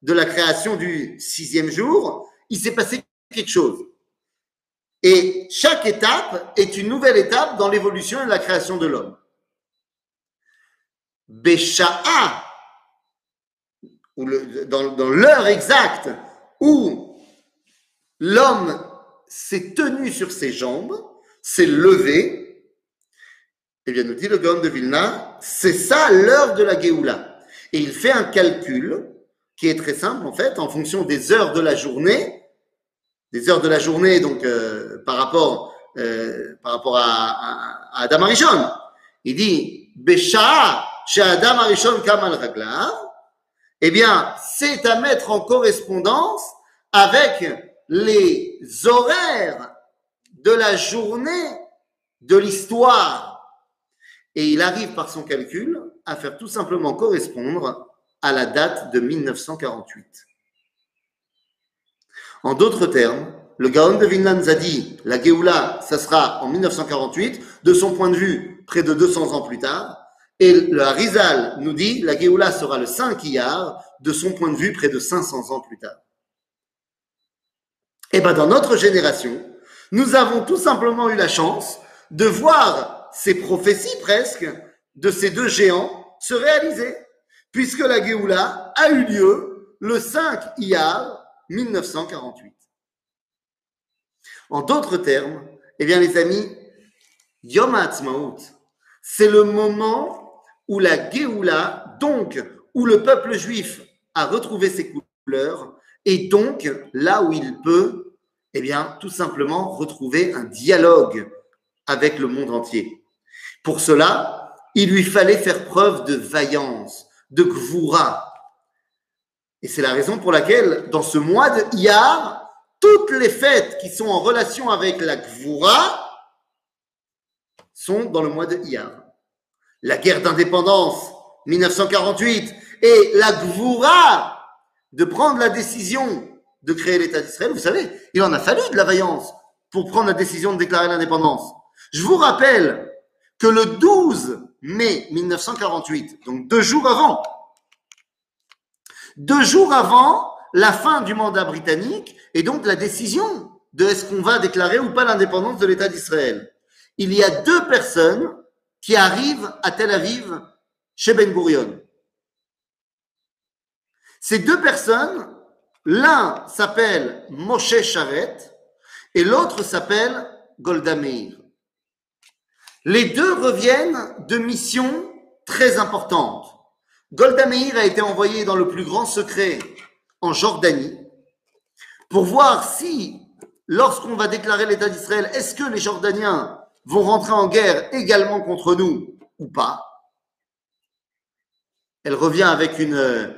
de la création du sixième jour, il s'est passé quelque chose. Et chaque étape est une nouvelle étape dans l'évolution et la création de l'homme. Dans, dans l'heure exacte où l'homme s'est tenu sur ses jambes, s'est levé, eh bien, nous dit le Gaon de Vilna, c'est ça l'heure de la Géoula. Et il fait un calcul qui est très simple, en fait, en fonction des heures de la journée, des heures de la journée, donc euh, par rapport, euh, par rapport à, Adam Arishon. Il dit, Besha, chez Adam Arishon Kamal Raglav, eh bien, c'est à mettre en correspondance avec les horaires de la journée de l'histoire et il arrive par son calcul à faire tout simplement correspondre à la date de 1948. En d'autres termes, le Gaon de Vinland a dit la Géoula, ça sera en 1948, de son point de vue, près de 200 ans plus tard. Et le Harizal nous dit la Géoula sera le 5 Iyar, de son point de vue, près de 500 ans plus tard. Et eh bien, dans notre génération, nous avons tout simplement eu la chance de voir ces prophéties presque de ces deux géants se réaliser, puisque la Géoula a eu lieu le 5 Iyar 1948. En d'autres termes, eh bien les amis, Yom HaAtzmaut, c'est le moment où la Géoula, donc où le peuple juif a retrouvé ses couleurs, et donc là où il peut, eh bien tout simplement retrouver un dialogue avec le monde entier. Pour cela, il lui fallait faire preuve de vaillance, de gvoura. Et c'est la raison pour laquelle, dans ce mois de Iyar, toutes les fêtes qui sont en relation avec la gvoura sont dans le mois de Iyar. La guerre d'indépendance, 1948, et la gvoura de prendre la décision de créer l'État d'Israël. Vous savez, il en a fallu de la vaillance pour prendre la décision de déclarer l'indépendance. Je vous rappelle que le 12 mai 1948, donc deux jours avant, deux jours avant la fin du mandat britannique et donc la décision de est-ce qu'on va déclarer ou pas l'indépendance de l'État d'Israël. Il y a deux personnes qui arrivent à Tel Aviv chez Ben Gurion. Ces deux personnes, l'un s'appelle Moshe Charet et l'autre s'appelle Golda Meir. Les deux reviennent de missions très importantes. Golda Meir a été envoyé dans le plus grand secret en Jordanie pour voir si, lorsqu'on va déclarer l'État d'Israël, est-ce que les Jordaniens vont rentrer en guerre également contre nous ou pas Elle revient avec une,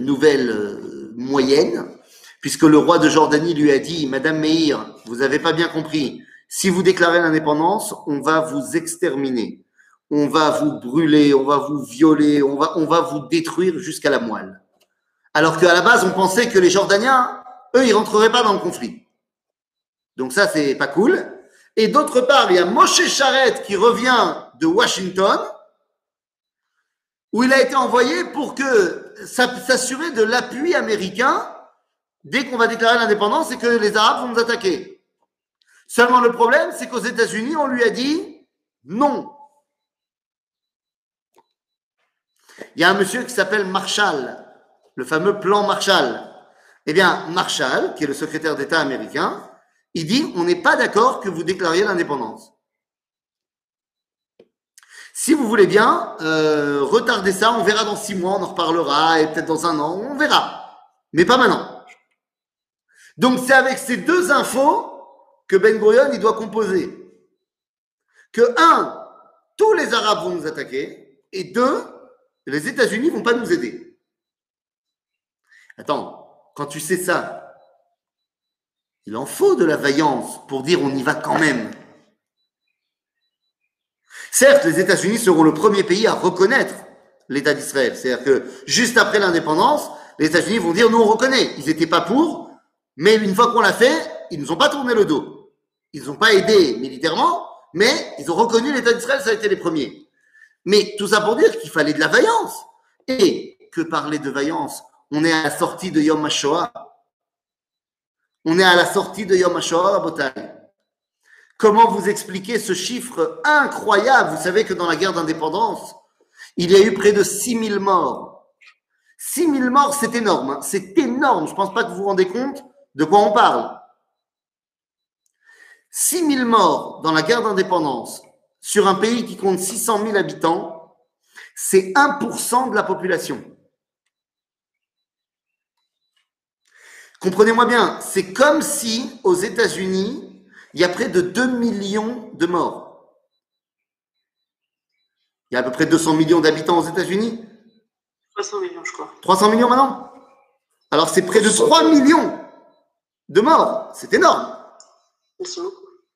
nouvelle euh, moyenne, puisque le roi de Jordanie lui a dit, Madame Meir, vous n'avez pas bien compris, si vous déclarez l'indépendance, on va vous exterminer, on va vous brûler, on va vous violer, on va, on va vous détruire jusqu'à la moelle. Alors qu'à la base, on pensait que les Jordaniens, eux, ils rentreraient pas dans le conflit. Donc ça, c'est pas cool. Et d'autre part, il y a Moshe Charette qui revient de Washington, où il a été envoyé pour que s'assurer de l'appui américain dès qu'on va déclarer l'indépendance et que les Arabes vont nous attaquer. Seulement le problème, c'est qu'aux États-Unis, on lui a dit non. Il y a un monsieur qui s'appelle Marshall, le fameux plan Marshall. Eh bien, Marshall, qui est le secrétaire d'État américain, il dit on n'est pas d'accord que vous déclariez l'indépendance. Si vous voulez bien, euh, retardez ça, on verra dans six mois, on en reparlera, et peut-être dans un an, on verra. Mais pas maintenant. Donc c'est avec ces deux infos que Ben Gurion il doit composer. Que un, tous les Arabes vont nous attaquer, et deux, les États-Unis vont pas nous aider. Attends, quand tu sais ça, il en faut de la vaillance pour dire on y va quand même. Certes, les États-Unis seront le premier pays à reconnaître l'État d'Israël. C'est-à-dire que juste après l'indépendance, les États-Unis vont dire nous on reconnaît. Ils n'étaient pas pour, mais une fois qu'on l'a fait, ils ne nous ont pas tourné le dos. Ils n'ont pas aidé militairement, mais ils ont reconnu l'État d'Israël, ça a été les premiers. Mais tout ça pour dire qu'il fallait de la vaillance. Et que parler de vaillance On est à la sortie de Yom HaShoah. On est à la sortie de Yom HaShoah à Botaï. Comment vous expliquer ce chiffre incroyable? Vous savez que dans la guerre d'indépendance, il y a eu près de 6000 morts. 6000 morts, c'est énorme. Hein. C'est énorme. Je ne pense pas que vous vous rendez compte de quoi on parle? 6000 morts dans la guerre d'indépendance sur un pays qui compte 600 000 habitants, c'est 1% de la population. Comprenez-moi bien, c'est comme si aux États-Unis, il y a près de 2 millions de morts. Il y a à peu près 200 millions d'habitants aux États-Unis 300 millions, je crois. 300 millions maintenant? Alors c'est près de 3 millions de morts. C'est énorme.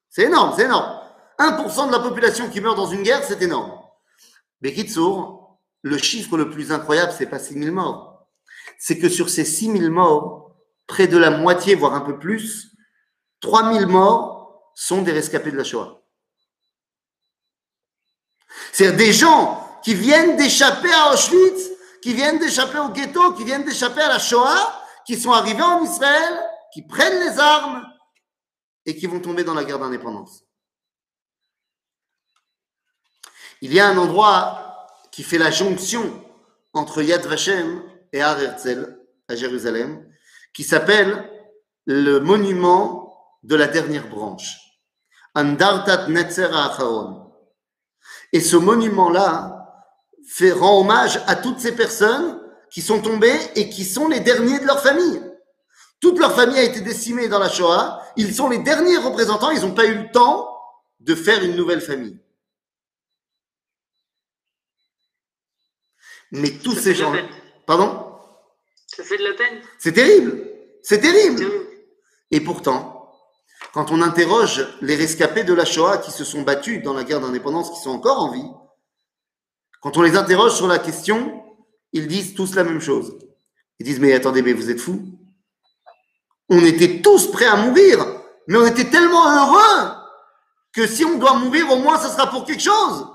C'est énorme, c'est énorme. 1% de la population qui meurt dans une guerre, c'est énorme. Mais Kitsour, le chiffre le plus incroyable, c'est pas 6 000 morts. C'est que sur ces 6 000 morts, près de la moitié, voire un peu plus, 3 000 morts sont des rescapés de la Shoah. C'est-à-dire des gens qui viennent d'échapper à Auschwitz, qui viennent d'échapper au ghetto, qui viennent d'échapper à la Shoah, qui sont arrivés en Israël, qui prennent les armes et qui vont tomber dans la guerre d'indépendance. Il y a un endroit qui fait la jonction entre Yad Vashem et Har Herzl à Jérusalem, qui s'appelle le monument de la dernière branche, Andartat Netzer Acharon. Et ce monument-là fait rend hommage à toutes ces personnes qui sont tombées et qui sont les derniers de leur famille. Toute leur famille a été décimée dans la Shoah. Ils sont les derniers représentants. Ils n'ont pas eu le temps de faire une nouvelle famille. Mais tous ces gens Pardon? Ça fait de la peine. C'est terrible. C'est terrible. Et pourtant, quand on interroge les rescapés de la Shoah qui se sont battus dans la guerre d'indépendance, qui sont encore en vie, quand on les interroge sur la question, ils disent tous la même chose. Ils disent, mais attendez, mais vous êtes fous On était tous prêts à mourir, mais on était tellement heureux que si on doit mourir, au moins, ça sera pour quelque chose.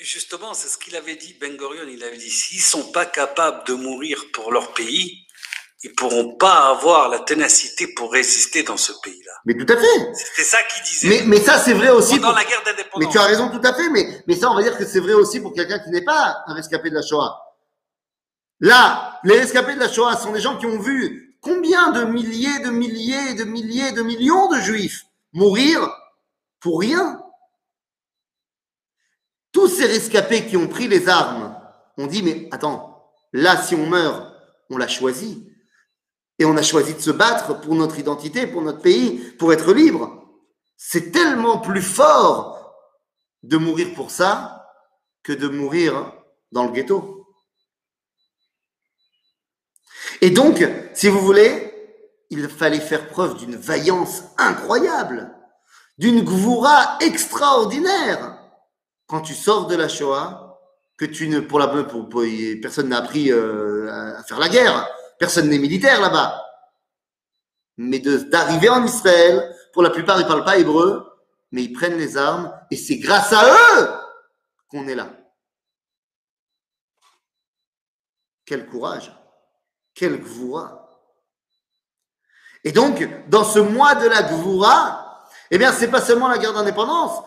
Justement, c'est ce qu'il avait dit, Ben Gurion. Il avait dit s'ils sont pas capables de mourir pour leur pays, ils pourront pas avoir la ténacité pour résister dans ce pays-là. Mais tout à fait. C'est ça qu'il disait. Mais, mais ça, c'est vrai aussi. Pendant la guerre d'indépendance. Mais tu as raison, tout à fait. Mais, mais ça, on va dire que c'est vrai aussi pour quelqu'un qui n'est pas un rescapé de la Shoah. Là, les rescapés de la Shoah sont des gens qui ont vu combien de milliers, de milliers, de milliers, de millions de juifs mourir pour rien? Tous ces rescapés qui ont pris les armes ont dit, mais attends, là, si on meurt, on l'a choisi. Et on a choisi de se battre pour notre identité, pour notre pays, pour être libre. C'est tellement plus fort de mourir pour ça que de mourir dans le ghetto. Et donc, si vous voulez, il fallait faire preuve d'une vaillance incroyable. d'une gvoura extraordinaire. Quand tu sors de la Shoah, que tu ne, pour la, pour, pour- personne n'a appris euh, à- faire la guerre, personne n'est militaire là-bas. Mais d'arriver en Israël, pour la plupart ils parlent pas hébreu, mais ils prennent les armes et c'est grâce à eux qu'on est là. Quel courage, quel gvoura. Et donc, dans ce mois de la gvoura, eh bien, c'est pas seulement la guerre d'indépendance.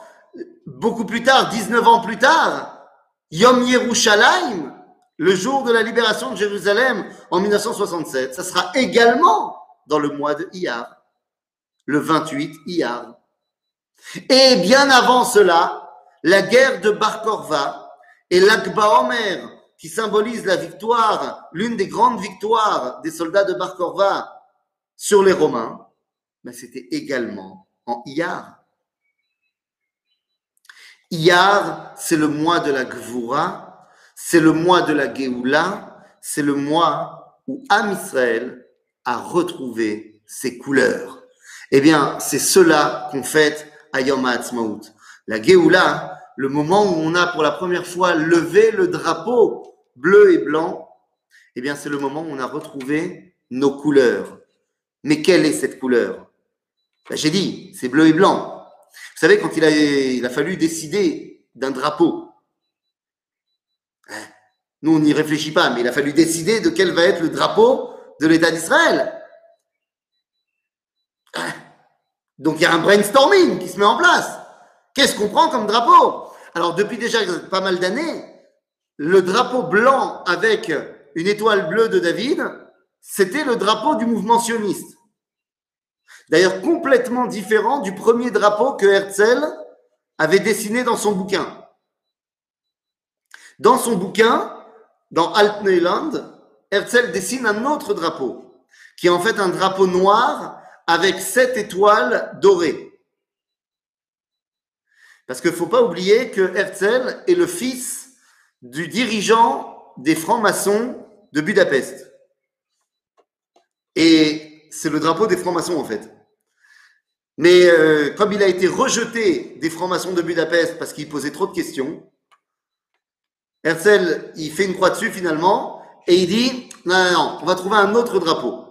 Beaucoup plus tard, 19 ans plus tard, Yom Yerushalayim, le jour de la libération de Jérusalem en 1967, ça sera également dans le mois de Iyar, le 28 Iyar. Et bien avant cela, la guerre de Bar Korva et l'Akba Omer, qui symbolise la victoire, l'une des grandes victoires des soldats de Bar Korva sur les Romains, ben c'était également en Iyar. Iyar, c'est le mois de la Gvoura, c'est le mois de la Géoula, c'est le mois où Am Israël a retrouvé ses couleurs. Eh bien, c'est cela qu'on fête à Yom HaAtzmaut. La Géoula, le moment où on a pour la première fois levé le drapeau bleu et blanc, eh bien, c'est le moment où on a retrouvé nos couleurs. Mais quelle est cette couleur? Ben, J'ai dit, c'est bleu et blanc. Vous savez, quand il a, fallu décider d'un drapeau, hein, nous on n'y réfléchit pas, mais il a fallu décider de quel va être le drapeau de l'État d'Israël. Hein, Donc il y a un brainstorming qui se met en place. Qu'est-ce qu'on prend comme drapeau? Alors depuis déjà pas mal d'années, le drapeau blanc avec une étoile bleue de David, c'était le drapeau du mouvement sioniste. D'ailleurs, complètement différent du premier drapeau que Herzl avait dessiné dans son bouquin. Dans son bouquin, dans Altneuland, Herzl dessine un autre drapeau, qui est en fait un drapeau noir avec sept étoiles dorées. Parce qu'il ne faut pas oublier que Herzl est le fils du dirigeant des francs-maçons de Budapest. Et c'est le drapeau des francs-maçons en fait. Mais euh, comme il a été rejeté des francs-maçons de Budapest parce qu'il posait trop de questions, Herzl, il fait une croix dessus finalement et il dit non, non, non, on va trouver un autre drapeau.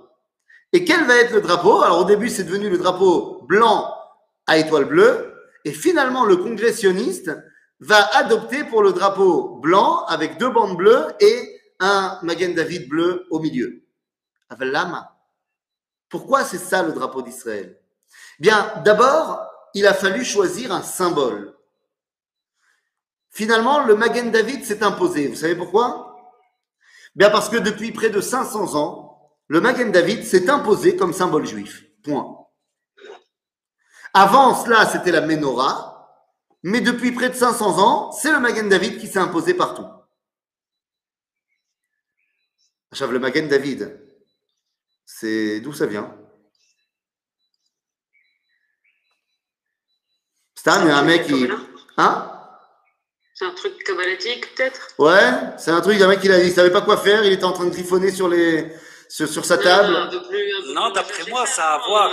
Et quel va être le drapeau? Alors au début, c'est devenu le drapeau blanc à étoile bleue. Et finalement, le congressionniste va adopter pour le drapeau blanc avec deux bandes bleues et un Magen David bleu au milieu. Avec lama. Pourquoi c'est ça le drapeau d'Israël? Bien, d'abord, il a fallu choisir un symbole. Finalement, le Magen David s'est imposé. Vous savez pourquoi? Bien parce que depuis près de 500 ans, le Magen David s'est imposé comme symbole juif. Point. Avant cela, c'était la menorah, mais depuis près de 500 ans, c'est le Magen David qui s'est imposé partout. Le Magen David, c'est d'où ça vient? Stan, il y a un mec qui. Hein? C'est un truc cabalatique, peut-être? Ouais, c'est un truc, un mec qui il savait pas quoi faire, il était en train de griffonner sur, les, sur, sur sa table. Non, d'après moi, ça a à voir.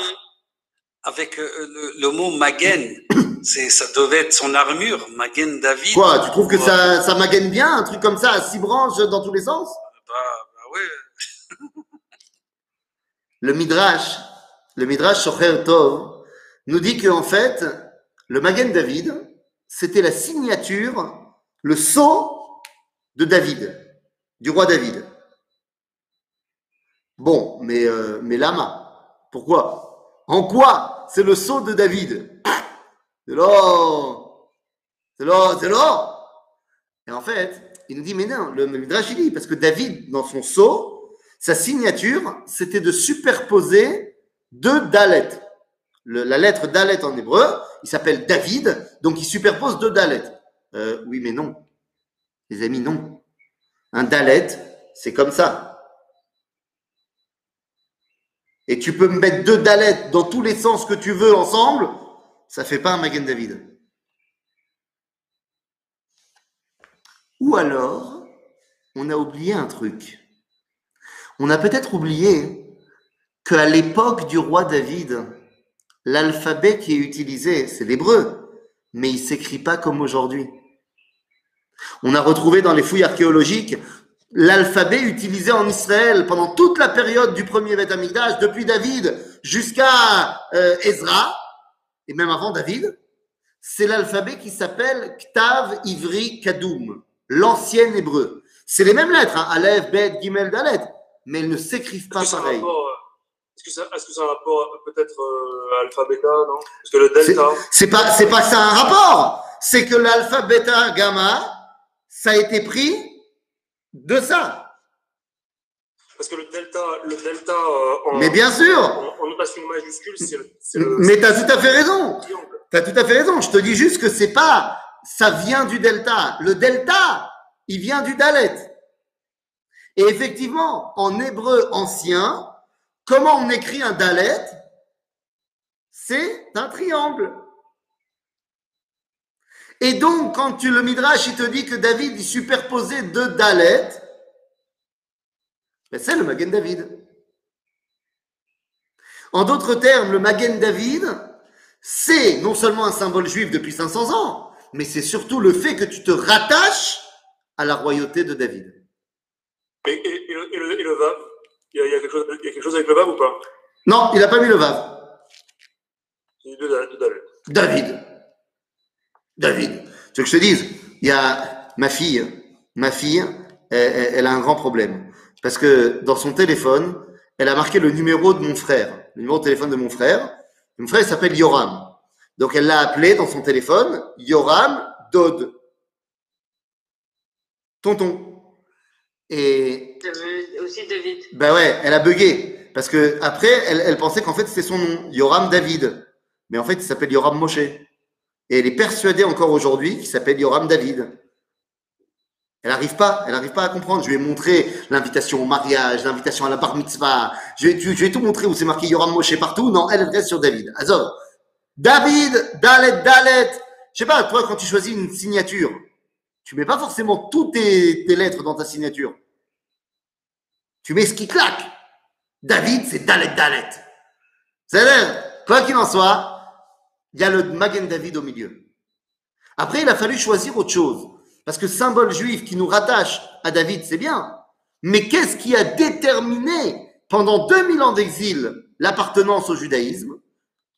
Euh, Avec euh, le, le mot Magen, c'est, ça devait être son armure, Magen David. Quoi, tu trouves que ça, ça magaine bien, un truc comme ça, à six branches dans tous les sens? Bah, bah ouais. Le Midrash, le Midrash Shocher Tov, nous dit qu'en fait, le Magen David, c'était la signature, le sceau de David, du roi David. Bon, mais, euh, mais lama, pourquoi? En quoi c'est le sceau de David? C'est l'or C'est l'or C'est l'or Et en fait, il nous dit, mais non, le Midrash parce que David, dans son sceau, sa signature, c'était de superposer deux Dalet. Le- la lettre Dalet en hébreu, il s'appelle David, donc il superpose deux Dalet. Euh, oui, mais non. Les amis, non. Un Dalet, c'est comme ça. Et tu peux mettre deux Dalet dans tous les sens que tu veux ensemble, ça fait pas un Magen David. Ou alors, on a oublié un truc. On a peut-être oublié qu'à l'époque du roi David, L'alphabet qui est utilisé, c'est l'hébreu, mais il s'écrit pas comme aujourd'hui. On a retrouvé dans les fouilles archéologiques l'alphabet utilisé en Israël pendant toute la période du premier Beth Amikdash, depuis David jusqu'à euh, Ezra, et même avant David, c'est l'alphabet qui s'appelle Ktav Ivri Kadoum, l'ancien hébreu. C'est les mêmes lettres, hein, Aleph, Bet, Gimel, Dalet, mais elles ne s'écrivent pas pareil. euh, Est-ce que, ça, est-ce que ça a un rapport euh, peut-être euh, alpha bêta, non? Parce que le delta, C'est pas, c'est pas ça un rapport. C'est que l'alpha, bêta, gamma, ça a été pris de ça. parce que le delta, le delta euh, en, Mais bien sûr. en, en notation majuscule, c'est le, Mais tu as tout à fait raison. Tu as tout à fait raison. Je te dis juste que c'est pas, ça vient du delta. Le delta, il vient du dalet. Et effectivement, en hébreu ancien, comment on écrit un dalet? C'est un triangle. Et donc, quand tu le midrash, il te dit que David il superposait deux dalet, ben c'est le Magen David. En d'autres termes, le Magen David, c'est non seulement un symbole juif depuis 500 ans, mais c'est surtout le fait que tu te rattaches à la royauté de David. Et, et, et, le, le, le vav il y, a, il, y a quelque chose, il y a quelque chose avec le vav ou pas? Non, il n'a pas mis le Vav. David. David. Tu veux que je te dise? Il y a ma fille. Ma fille, elle, a un grand problème. Parce que dans son téléphone, elle a marqué le numéro de mon frère. Le numéro de téléphone de mon frère. Mon frère il s'appelle Yoram. Donc elle l'a appelé dans son téléphone Yoram Dod. Tonton. Et aussi David? ben ouais, elle a bugué. Parce que après, elle, elle pensait qu'en fait c'était son nom, Yoram David. Mais en fait, il s'appelle Yoram Moshe. Et elle est persuadée encore aujourd'hui qu'il s'appelle Yoram David. Elle n'arrive pas, elle n'arrive pas à comprendre. Je lui ai montré l'invitation au mariage, l'invitation à la bar mitzvah. Je, lui ai tout montré où c'est marqué Yoram Moshe partout. Non, elle reste sur David. Azov. David, Dalet, Dalet. Je sais pas, toi, quand tu choisis une signature, tu mets pas forcément toutes tes, tes lettres dans ta signature. Tu mets ce qui claque. David, c'est Dalet, Dalet. C'est-à-dire, quoi qu'il en soit, il y a le Magen David au milieu. Après, il a fallu choisir autre chose. Parce que symbole juif qui nous rattache à David, c'est bien. Mais qu'est-ce qui a déterminé pendant 2000 ans d'exil l'appartenance au judaïsme,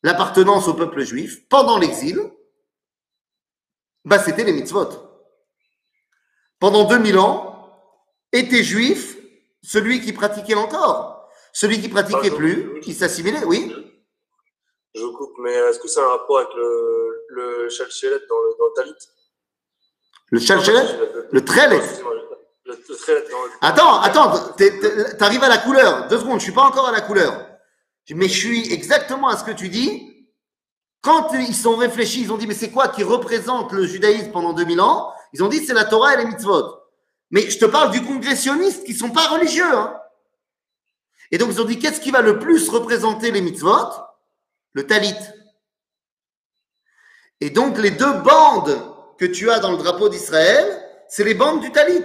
l'appartenance au peuple juif, pendant l'exil? Bah, C'était les mitzvot. Pendant 2000 ans, était juif celui qui pratiquait encore. Celui qui pratiquait plus, qui s'assimilait, oui. Je vous coupe, mais est-ce que ça a un rapport avec le, le chalchelet dans le, dans le talit? Le chalchelet, le trelet. Le, le trelet dans le Attends, attends, t'arrives à la couleur. Deux secondes, je suis pas encore à la couleur. Mais je suis exactement à ce que tu dis. Quand ils sont réfléchis, ils ont dit, mais c'est quoi qui représente le judaïsme pendant 2000 ans? Ils ont dit, c'est la Torah et les mitzvot. Mais je te parle du congressionniste qui sont pas religieux. hein. Et donc, ils ont dit, qu'est-ce qui va le plus représenter les mitzvot? Le talit. Et donc, les deux bandes que tu as dans le drapeau d'Israël, c'est les bandes du talit.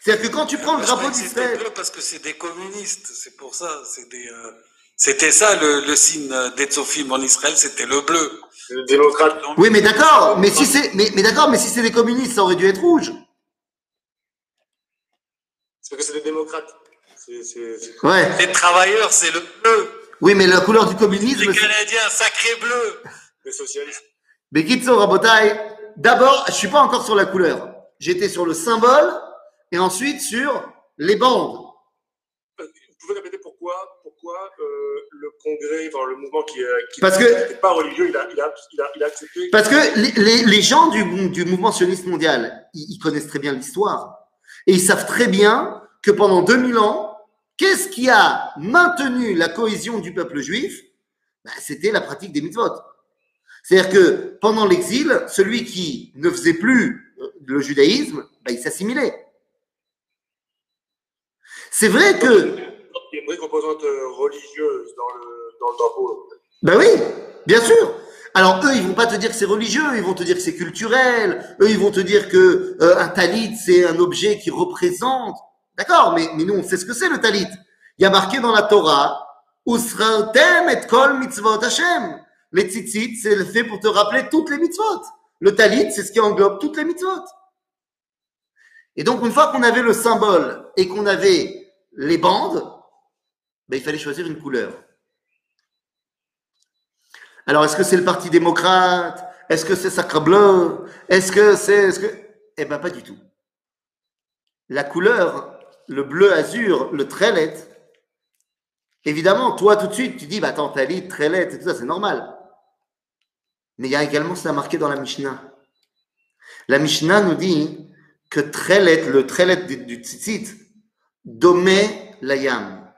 C'est-à-dire que quand tu prends le drapeau d'Israël, bleu parce que c'est des communistes, c'est pour ça. c'est des, euh, C'était ça le, le signe euh, d'Etzofim en Israël, c'était le bleu. le démocrate. oui, mais d'accord, mais si c'est, mais, mais d'accord, mais si c'est des communistes, ça aurait dû être rouge. C'est parce que c'est des démocrates. Ouais. Les travailleurs, c'est le bleu. Oui, mais la couleur du communisme. Les Canadiens, sacré bleu. des socialistes. Mais Kitso Rabotai, d'abord, je suis pas encore sur la couleur. J'étais sur le symbole et ensuite sur les bandes. Vous pouvez répéter pourquoi, pourquoi euh, le congrès, enfin, le mouvement qui Parce que- pas religieux, il a, il a, il a, il a accepté. Parce que les, les- les gens du, du mouvement sioniste mondial, ils, ils connaissent très bien l'histoire. Et ils savent très bien que pendant 2000 ans, qu'est-ce qui a maintenu la cohésion du peuple juif? Ben, C'était la pratique des mitzvot. C'est-à-dire que pendant l'exil, celui qui ne faisait plus euh, le judaïsme, ben, il s'assimilait. C'est vrai que Il y a une vraie composante euh, religieuse dans le, dans le drapeau. Ben oui, bien sûr. Alors eux, ils vont pas te dire que c'est religieux, ils vont te dire que c'est culturel. Eux, ils vont te dire que euh, un talit c'est un objet qui représente. D'accord, mais nous on sait ce que c'est le talit. Il y a marqué dans la Torah, Usrartem et kol mitzvot Hashem. Les tzitzit, c'est le fait pour te rappeler toutes les mitzvot. Le talit, c'est ce qui englobe toutes les mitzvot. Et donc, une fois qu'on avait le symbole et qu'on avait les bandes, ben, il fallait choisir une couleur. Alors, est-ce que c'est le Parti démocrate? Est-ce que c'est Sacre Bleu? Est-ce que c'est. Eh bien, pas du tout. La couleur, le bleu azur, le trelet, évidemment, toi, tout de suite, tu dis, bah, attends, talit, trelet, et tout ça, c'est normal. Mais il y a également ça marqué dans la Mishnah. La Mishnah nous dit que trelet, le trelet du, du tzitzit, domé la yam.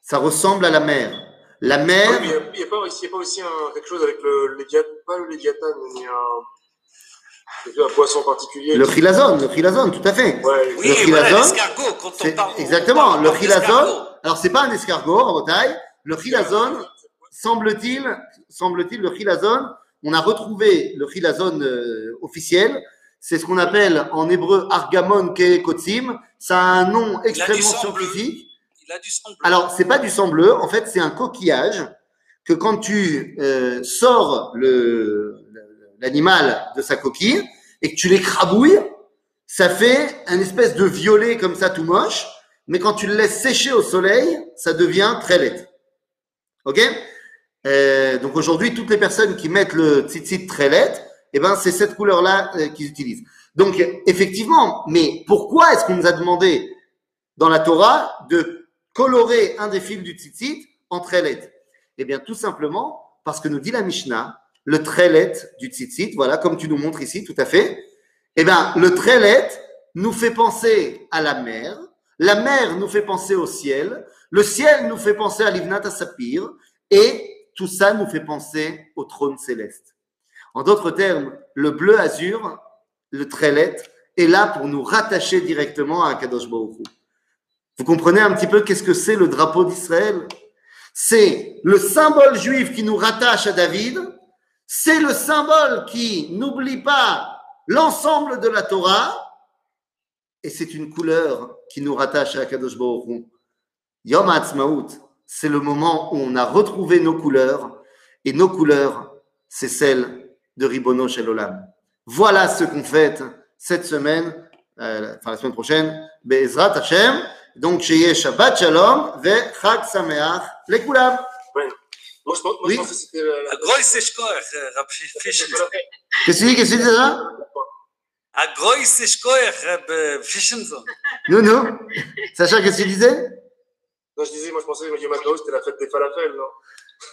Ça ressemble à la mer. La mer, Ah il n'y a, pas aussi- quelque chose avec le légiatan, pas le mais il un, c'est un poisson particulier. le chilazone, le chilazone, tout à fait. Ouais, Oui, Le voilà, chilazone, quand on parle. on exactement, parle le chilazone. Alors, c'est pas un escargot en Bretagne. Le chilazone, semble-t-il, semble-t-il, le chilazone, on a retrouvé le chilazone euh, officiel. C'est ce qu'on appelle en hébreu argamon kekotzim. Ça a un nom extrêmement scientifique. Il a du sang bleu. Alors, c'est pas du sang bleu. En fait, c'est un coquillage que quand tu euh, sors le- l'animal de sa coquille et que tu l'écrabouilles, ça fait un espèce de violet comme ça tout moche. Mais quand tu le laisses sécher au soleil, ça devient très laid. Ok? Euh, Donc aujourd'hui, toutes les personnes qui mettent le tzitzit très laid, eh ben c'est cette couleur-là euh, qu'ils utilisent. Donc effectivement, mais pourquoi est-ce qu'on nous a demandé dans la Torah de colorer un des fils du tzitzit en trelet Eh bien, tout simplement parce que nous dit la Mishnah, le trelet du tzitzit, voilà, comme tu nous montres ici, tout à fait. Eh bien, le trelet nous fait penser à la mer, la mer nous fait penser au ciel, le ciel nous fait penser à l'Ivnat Sapir, et tout ça nous fait penser au trône céleste. En d'autres termes, le bleu azur, le trelet, est là pour nous rattacher directement à Kadosh Baruch. Vous comprenez un petit peu qu'est-ce que c'est le drapeau d'Israël? C'est le symbole juif qui nous rattache à David, c'est le symbole qui n'oublie pas l'ensemble de la Torah. Et c'est une couleur qui nous rattache à Kadosh Baruch Yom Ha'atzmaut, c'est le moment où on a retrouvé nos couleurs. Et nos couleurs, c'est celle de Ribono Shelolam. Voilà ce qu'on fête cette semaine, euh, enfin la semaine prochaine, Be'ezrat Hashem. Donc, Shabbat Shalom, Ve Chag Sameach, les moi, je pense, moi, Oui. je pense que c'était Eshkoach, Rab. Qu'est-ce que tu dis Qu'est-ce que tu dis ça A Grois Eshkoach, Rab Fischenson. Non, non. Sacha, qu'est-ce que tu disais? Non, je disais, moi, je pensais que Yom Kippur, c'était la fête des falafels, non?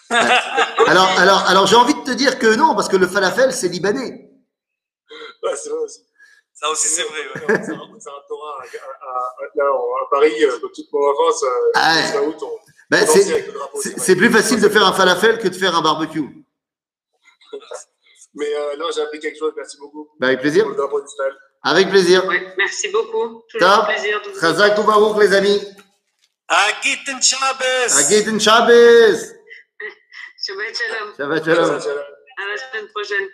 Alors, alors, alors j'ai envie de te dire que non, parce que le falafel, c'est libanais. Ouais, c'est vrai aussi. Ça aussi, c'est vrai. ouais. C'est un, c'est un Torah à, à, à, à Paris, euh, de toute mon enfance, euh, Ah ouais. c'est août, on, Ben, c'est plus facile de faire un falafel que de faire un barbecue. Mais euh, non, j'ai appris quelque chose, merci beaucoup. Ben, avec plaisir. Avec plaisir. Ouais, merci beaucoup. Toujours un plaisir Chazak ou Baruch, les amis? A Gitten Shabbos. À Gaten Shabbos. Shabbat shalom. Shabbat Shalom. À la semaine prochaine.